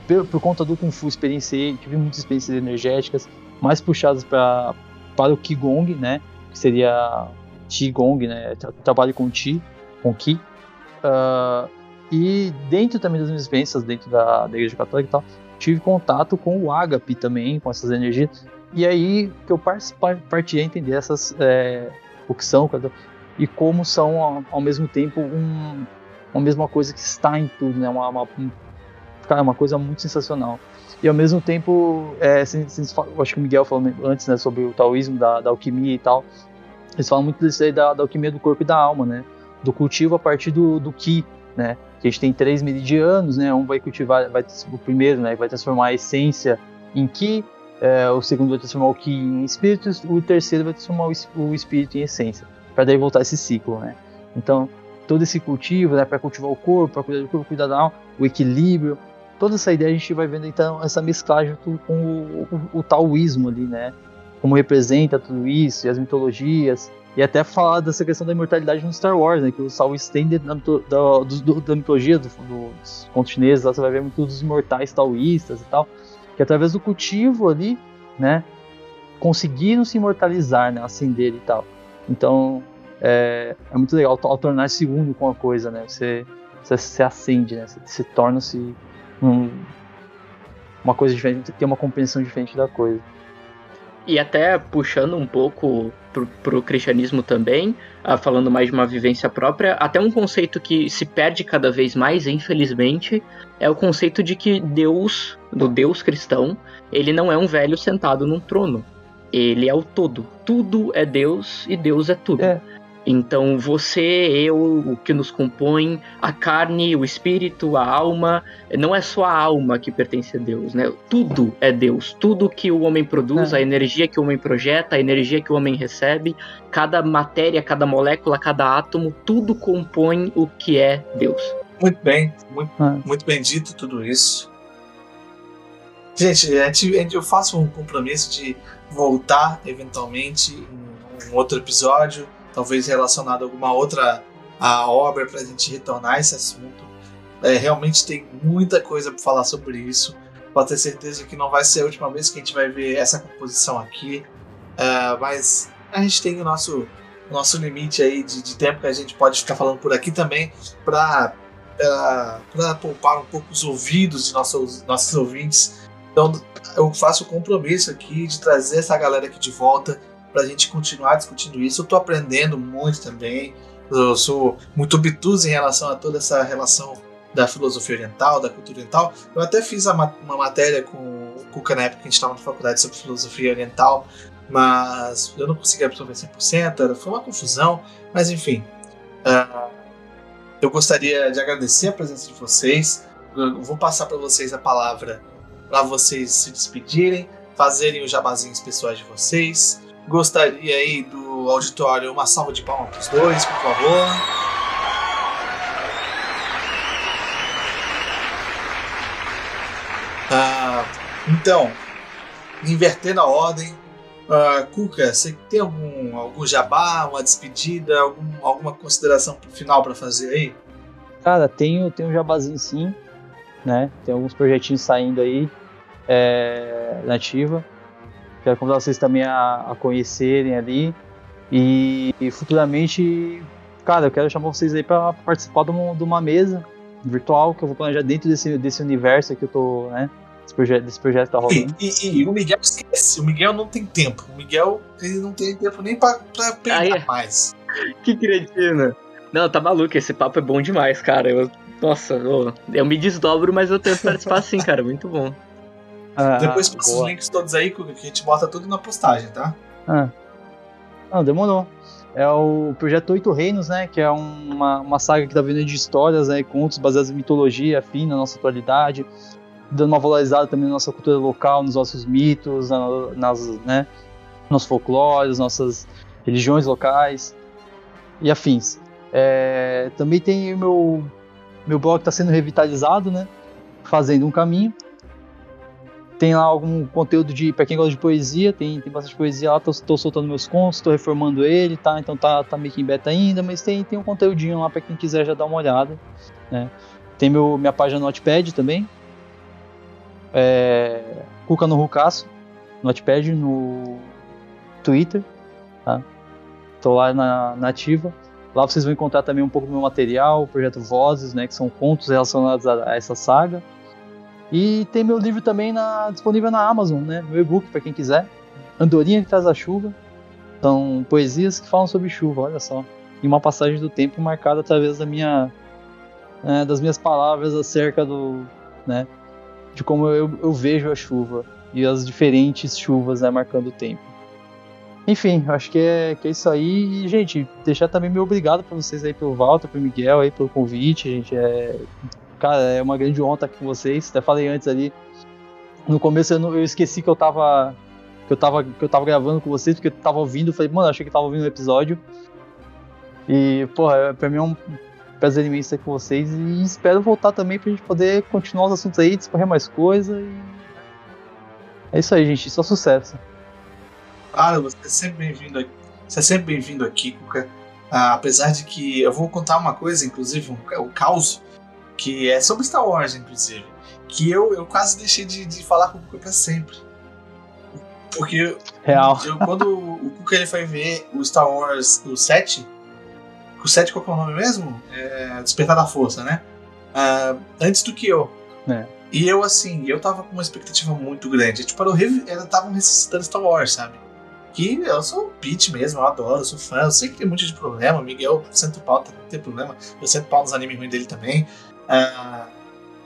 Por, por, conta do Kung Fu, experienciei, tive muitas experiências energéticas, mais puxadas pra, para o Qigong, né? Que seria Qigong, né? Trabalho com Qi, com Qi. Uh, e dentro também das minhas experiências, dentro da, da Igreja Católica e tal, tive contato com o Agape também, com essas energias. E aí que eu parti a entender essas. É, o que são, e como são ao, ao mesmo tempo um, uma mesma coisa que está em tudo, né? Uma, uma, cara, uma coisa muito sensacional. E ao mesmo tempo, é, acho que o Miguel falou antes né, sobre o taoísmo, da, da alquimia e tal. Eles falam muito disso aí da, da, alquimia do corpo e da alma, né? Do cultivo a partir do, do Ki, né? Que a gente tem três meridianos, né? Um vai cultivar, vai, o primeiro, né? Vai transformar a essência em Ki, é, o segundo vai transformar o Ki em espíritos, o terceiro vai transformar o, o espírito em essência para daí voltar esse ciclo, né? Então, todo esse cultivo, né, para cultivar o corpo, para cuidar do corpo, cuidar da alma, o equilíbrio, toda essa ideia a gente vai vendo então essa mesclagem com o, o, o taoísmo ali, né? Como representa tudo isso, e as mitologias, e até falar dessa questão da imortalidade no Star Wars, né? Que os taoístas têm da, da, da, mitologia do, dos contos chineses, lá você vai ver muito dos imortais taoístas e tal, que através do cultivo ali, né? Conseguiram se imortalizar, né? Ascender e tal. Então, é, é muito legal ao tornar-se uno com a coisa, né? Você, você se acende, né? Você, se torna-se um, uma coisa diferente, tem uma compreensão diferente da coisa. E até puxando um pouco pro, pro cristianismo também, ah, falando mais de uma vivência própria, até um conceito que se perde cada vez mais, infelizmente, é o conceito de que Deus, do Deus cristão, ele não é um velho sentado num trono. Ele é o todo. Tudo é Deus e Deus é tudo. É. Então você, eu, o que nos compõe, a carne, o espírito, a alma, não é só a alma que pertence a Deus, né? Tudo é Deus. Tudo que o homem produz, é. a energia que o homem projeta, a energia que o homem recebe, cada matéria, cada molécula, cada átomo, tudo compõe o que é Deus. Muito bem, muito, é. muito bem dito tudo isso. Gente, eu faço um compromisso de voltar eventualmente em um outro episódio, talvez relacionado a alguma outra a obra para a gente retornar a esse assunto. É, realmente tem muita coisa para falar sobre isso. Pode ter certeza que não vai ser a última vez que a gente vai ver essa composição aqui, é, mas a gente tem o nosso nosso limite aí de, de tempo que a gente pode ficar falando por aqui também para para poupar um pouco os ouvidos de nossos nossos ouvintes. Então eu faço o compromisso aqui de trazer essa galera aqui de volta para a gente continuar discutindo isso. Eu estou aprendendo muito também. Eu sou muito obtuso em relação a toda essa relação da filosofia oriental, da cultura oriental. Eu até fiz uma matéria com o Cuca na época que a gente estava na faculdade sobre filosofia oriental, mas eu não consegui absorver 100%, foi uma confusão, mas enfim. Uh, eu gostaria de agradecer a presença de vocês. Eu vou passar para vocês a palavra para vocês se despedirem, fazerem os jabazinhos pessoais de vocês. Gostaria aí do auditório uma salva de palmas para os dois, por favor. Ah, então, invertendo a ordem, uh, Cuca, você tem algum, algum jabá, uma despedida, algum, alguma consideração final para fazer aí? Cara, tenho, tenho um jabazinho sim né? Tem alguns projetinhos saindo aí é, nativa. Quero convidar vocês também a, a conhecerem ali. E, e, futuramente, cara, eu quero chamar vocês aí para participar de uma, de uma, mesa virtual que eu vou planejar dentro desse, desse universo que eu tô, né? Desse projeto, desse projeto tá rolando. E, e, e, o Miguel esquece, o Miguel não tem tempo. O Miguel ele não tem tempo nem para pegar mais. que cretino. Não, tá maluco, esse papo é bom demais, cara. Eu, nossa, eu, eu me desdobro, mas eu tento participar sim, cara. Muito bom. Ah, Depois passa os links todos aí que a gente bota tudo na postagem, tá? Ah. Não, demorou. É o projeto Oito Reinos, né? Que é uma, uma saga que tá vindo de histórias, né? Contos baseados em mitologia, afim na nossa atualidade, dando uma valorizada também na nossa cultura local, nos nossos mitos, nas, né? Nos folclores, nossas religiões locais e afins. É, também tem o meu, meu blog está sendo revitalizado, né? Fazendo um caminho. Tem lá algum conteúdo de. para quem gosta de poesia, tem, tem bastante poesia lá, tô soltando meus contos, tô reformando ele, tá? Então tá, tá meio que em beta ainda, mas tem, tem um conteúdinho lá para quem quiser já dar uma olhada. Né? Tem meu, minha página no Notepad também. É, Cuca no Rucaço, Notepad no Twitter, tá? Tô lá na, na ativa. Lá vocês vão encontrar também um pouco do meu material, o projeto Vozes, né, que são contos relacionados a, a essa saga. E tem meu livro também na, disponível na Amazon, né? Meu e-book para quem quiser. Andorinha que traz a chuva. São poesias que falam sobre chuva, olha só. E uma passagem do tempo marcada através da minha, né, das minhas palavras acerca do, né, de como eu, eu vejo a chuva e as diferentes chuvas né, marcando o tempo. Enfim, acho que é, que é isso aí. E, gente, deixar também meu obrigado para vocês aí, pelo Walter, pelo Miguel aí, pelo convite. Gente, é, Cara, é uma grande honra estar aqui com vocês. Até falei antes ali. No começo eu, não, eu esqueci que eu tava. Que eu tava, que eu tava gravando com vocês, porque eu tava ouvindo. Falei, mano, achei que tava ouvindo o episódio. E, porra, é, pra mim é um prazer imenso estar com vocês. E espero voltar também pra gente poder continuar os assuntos aí, discorrer mais coisa. E... É isso aí, gente. Só sucesso. Claro, você é sempre bem-vindo aqui. Você é sempre bem-vindo aqui, Cuca. Ah, apesar de que eu vou contar uma coisa, inclusive, um, um caos que é sobre Star Wars, inclusive, que eu, eu quase deixei de, de falar com o Cuca sempre. Porque Real. Eu, quando o Cuca ele foi ver o Star Wars, o 7, o 7 qual é o nome mesmo? É Despertar da Força, né? Uh, antes do que eu. É. E eu, assim, eu tava com uma expectativa muito grande. Tipo, eu estavam ressuscitando Star Wars, sabe? Que eu sou beat mesmo, eu adoro, eu sou fã, eu sei que tem um monte de problema. Miguel senta pau, não tem problema. Eu sento pau nos animes ruins dele também. Uh,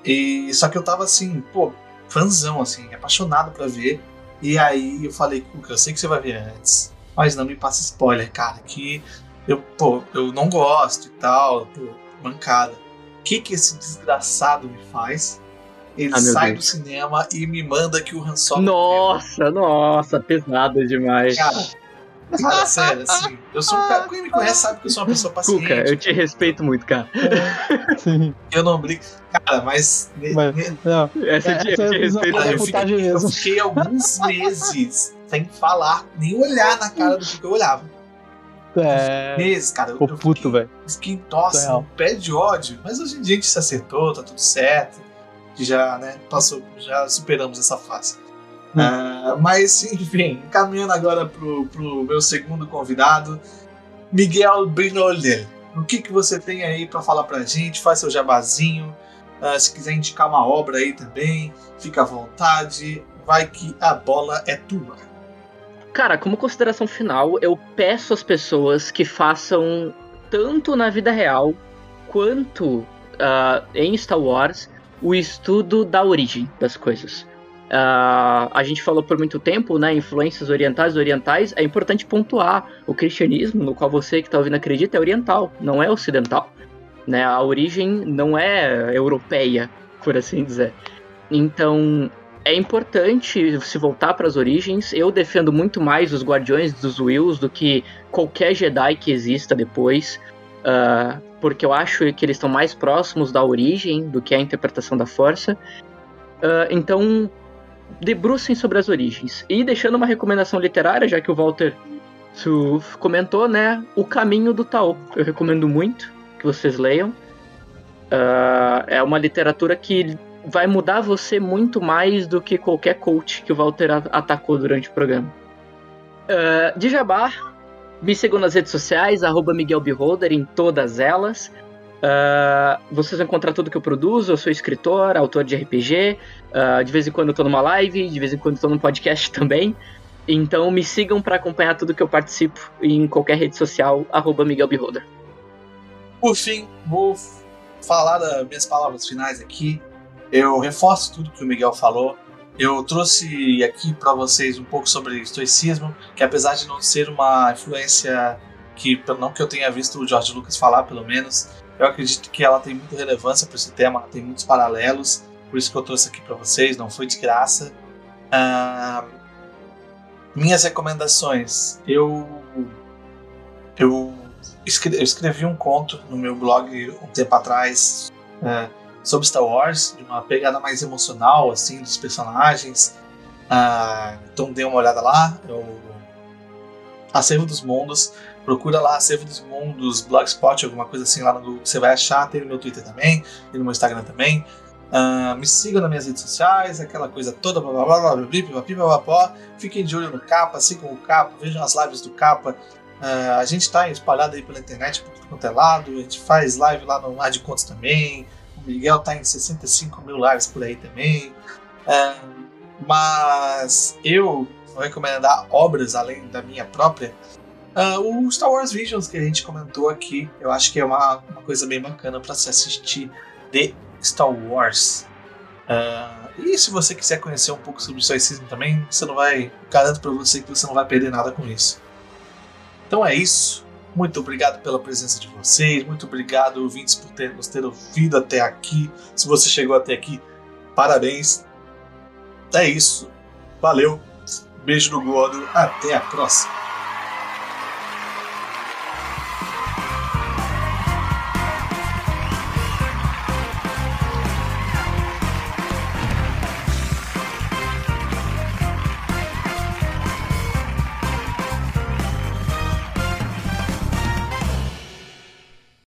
e só que eu tava assim, pô, fãzão, assim, apaixonado pra ver. E aí eu falei, Cuca, eu sei que você vai ver antes, mas não me passa spoiler, cara, que eu, pô, eu não gosto e tal, pô, mancada. O que que esse desgraçado me faz? Ele ah, sai Deus. do cinema e me manda que o Han Solo. Nossa, nossa, pesado demais. Cara, Cara, sério, assim, eu sou um cara. Quem me conhece sabe que eu sou uma pessoa paciente. Cuca, eu te respeito muito, cara. Sim. Eu não brinco. Cara, mas. mas não, essa, essa eu te, eu respeito cara, eu, fiquei, eu fiquei alguns meses sem falar, nem olhar na cara do que eu olhava. É. Meses, cara. Ficou puto, velho. Fiquei, nossa, um pé de ódio. Mas hoje em dia a gente se acertou, tá tudo certo. Já, né, passou, já superamos essa fase. Uh, mas, enfim, caminhando agora pro, pro meu segundo convidado, Miguel Brinolder. O que, que você tem aí para falar pra gente? Faz seu jabazinho. Uh, se quiser indicar uma obra aí também, fica à vontade. Vai que a bola é tua. Cara, como consideração final, eu peço às pessoas que façam tanto na vida real quanto uh, em Star Wars o estudo da origem das coisas. Uh, a gente falou por muito tempo, né, influências orientais orientais, é importante pontuar o cristianismo, no qual você que está ouvindo acredita, é oriental, não é ocidental. Né? A origem não é europeia, por assim dizer. Então, é importante se voltar para as origens. Eu defendo muito mais os Guardiões dos Wills do que qualquer Jedi que exista depois, uh, porque eu acho que eles estão mais próximos da origem do que a interpretação da força. Uh, então, debrucem sobre as origens. E deixando uma recomendação literária, já que o Walter comentou, né? O Caminho do Tao. Eu recomendo muito que vocês leiam. Uh, é uma literatura que vai mudar você muito mais do que qualquer coach que o Walter atacou durante o programa. Uh, me sigam nas redes sociais, arroba Miguel Beholder em todas elas. Uh, vocês vão encontrar tudo que eu produzo. Eu sou escritor, autor de RPG. Uh, ah, de vez em quando eu tô numa live, de vez em quando eu tô num podcast também. Então me sigam para acompanhar tudo que eu participo em qualquer rede social, arroba Miguel Beholder. Por fim, vou falar das minhas palavras finais aqui. Eu reforço tudo que o Miguel falou. Eu trouxe aqui para vocês um pouco sobre estoicismo, que apesar de não ser uma influência que, não que eu tenha visto o George Lucas falar, pelo menos, eu acredito que ela tem muita relevância para esse tema, tem muitos paralelos, por isso que eu trouxe aqui para vocês, não foi de graça. Uh, minhas recomendações, eu eu escrevi, eu escrevi, um conto no meu blog um tempo atrás uh, sobre Star Wars, de uma pegada mais emocional assim dos personagens. Uh, então dê uma olhada lá, eu Acervo dos Mundos. Procura lá, Acervo dos Mundos, Blogspot, alguma coisa assim lá no Google você vai achar. Tem no meu Twitter também, e no meu Instagram também. Uh, me sigam nas minhas redes sociais, aquela coisa toda, blá blá blá blá blá blá blá Fiquem de olho no Capa, sigam o Capa, vejam as lives do Capa. Uh, a gente está espalhado aí pela internet por tudo quanto é lado. A gente faz live lá no Mar de Contos também. O Miguel está em 65 mil lives por aí também. Uh, mas eu vou recomendar obras além da minha própria. Uh, o Star Wars Visions que a gente comentou aqui, eu acho que é uma, uma coisa bem bacana para se assistir de Star Wars. Uh, e se você quiser conhecer um pouco sobre o stoicismo também, você não vai. Garanto para você que você não vai perder nada com isso. Então é isso. Muito obrigado pela presença de vocês. Muito obrigado, ouvintes, por ter, nos ter ouvido até aqui. Se você chegou até aqui, parabéns. É isso. Valeu. Beijo no gordo. Até a próxima.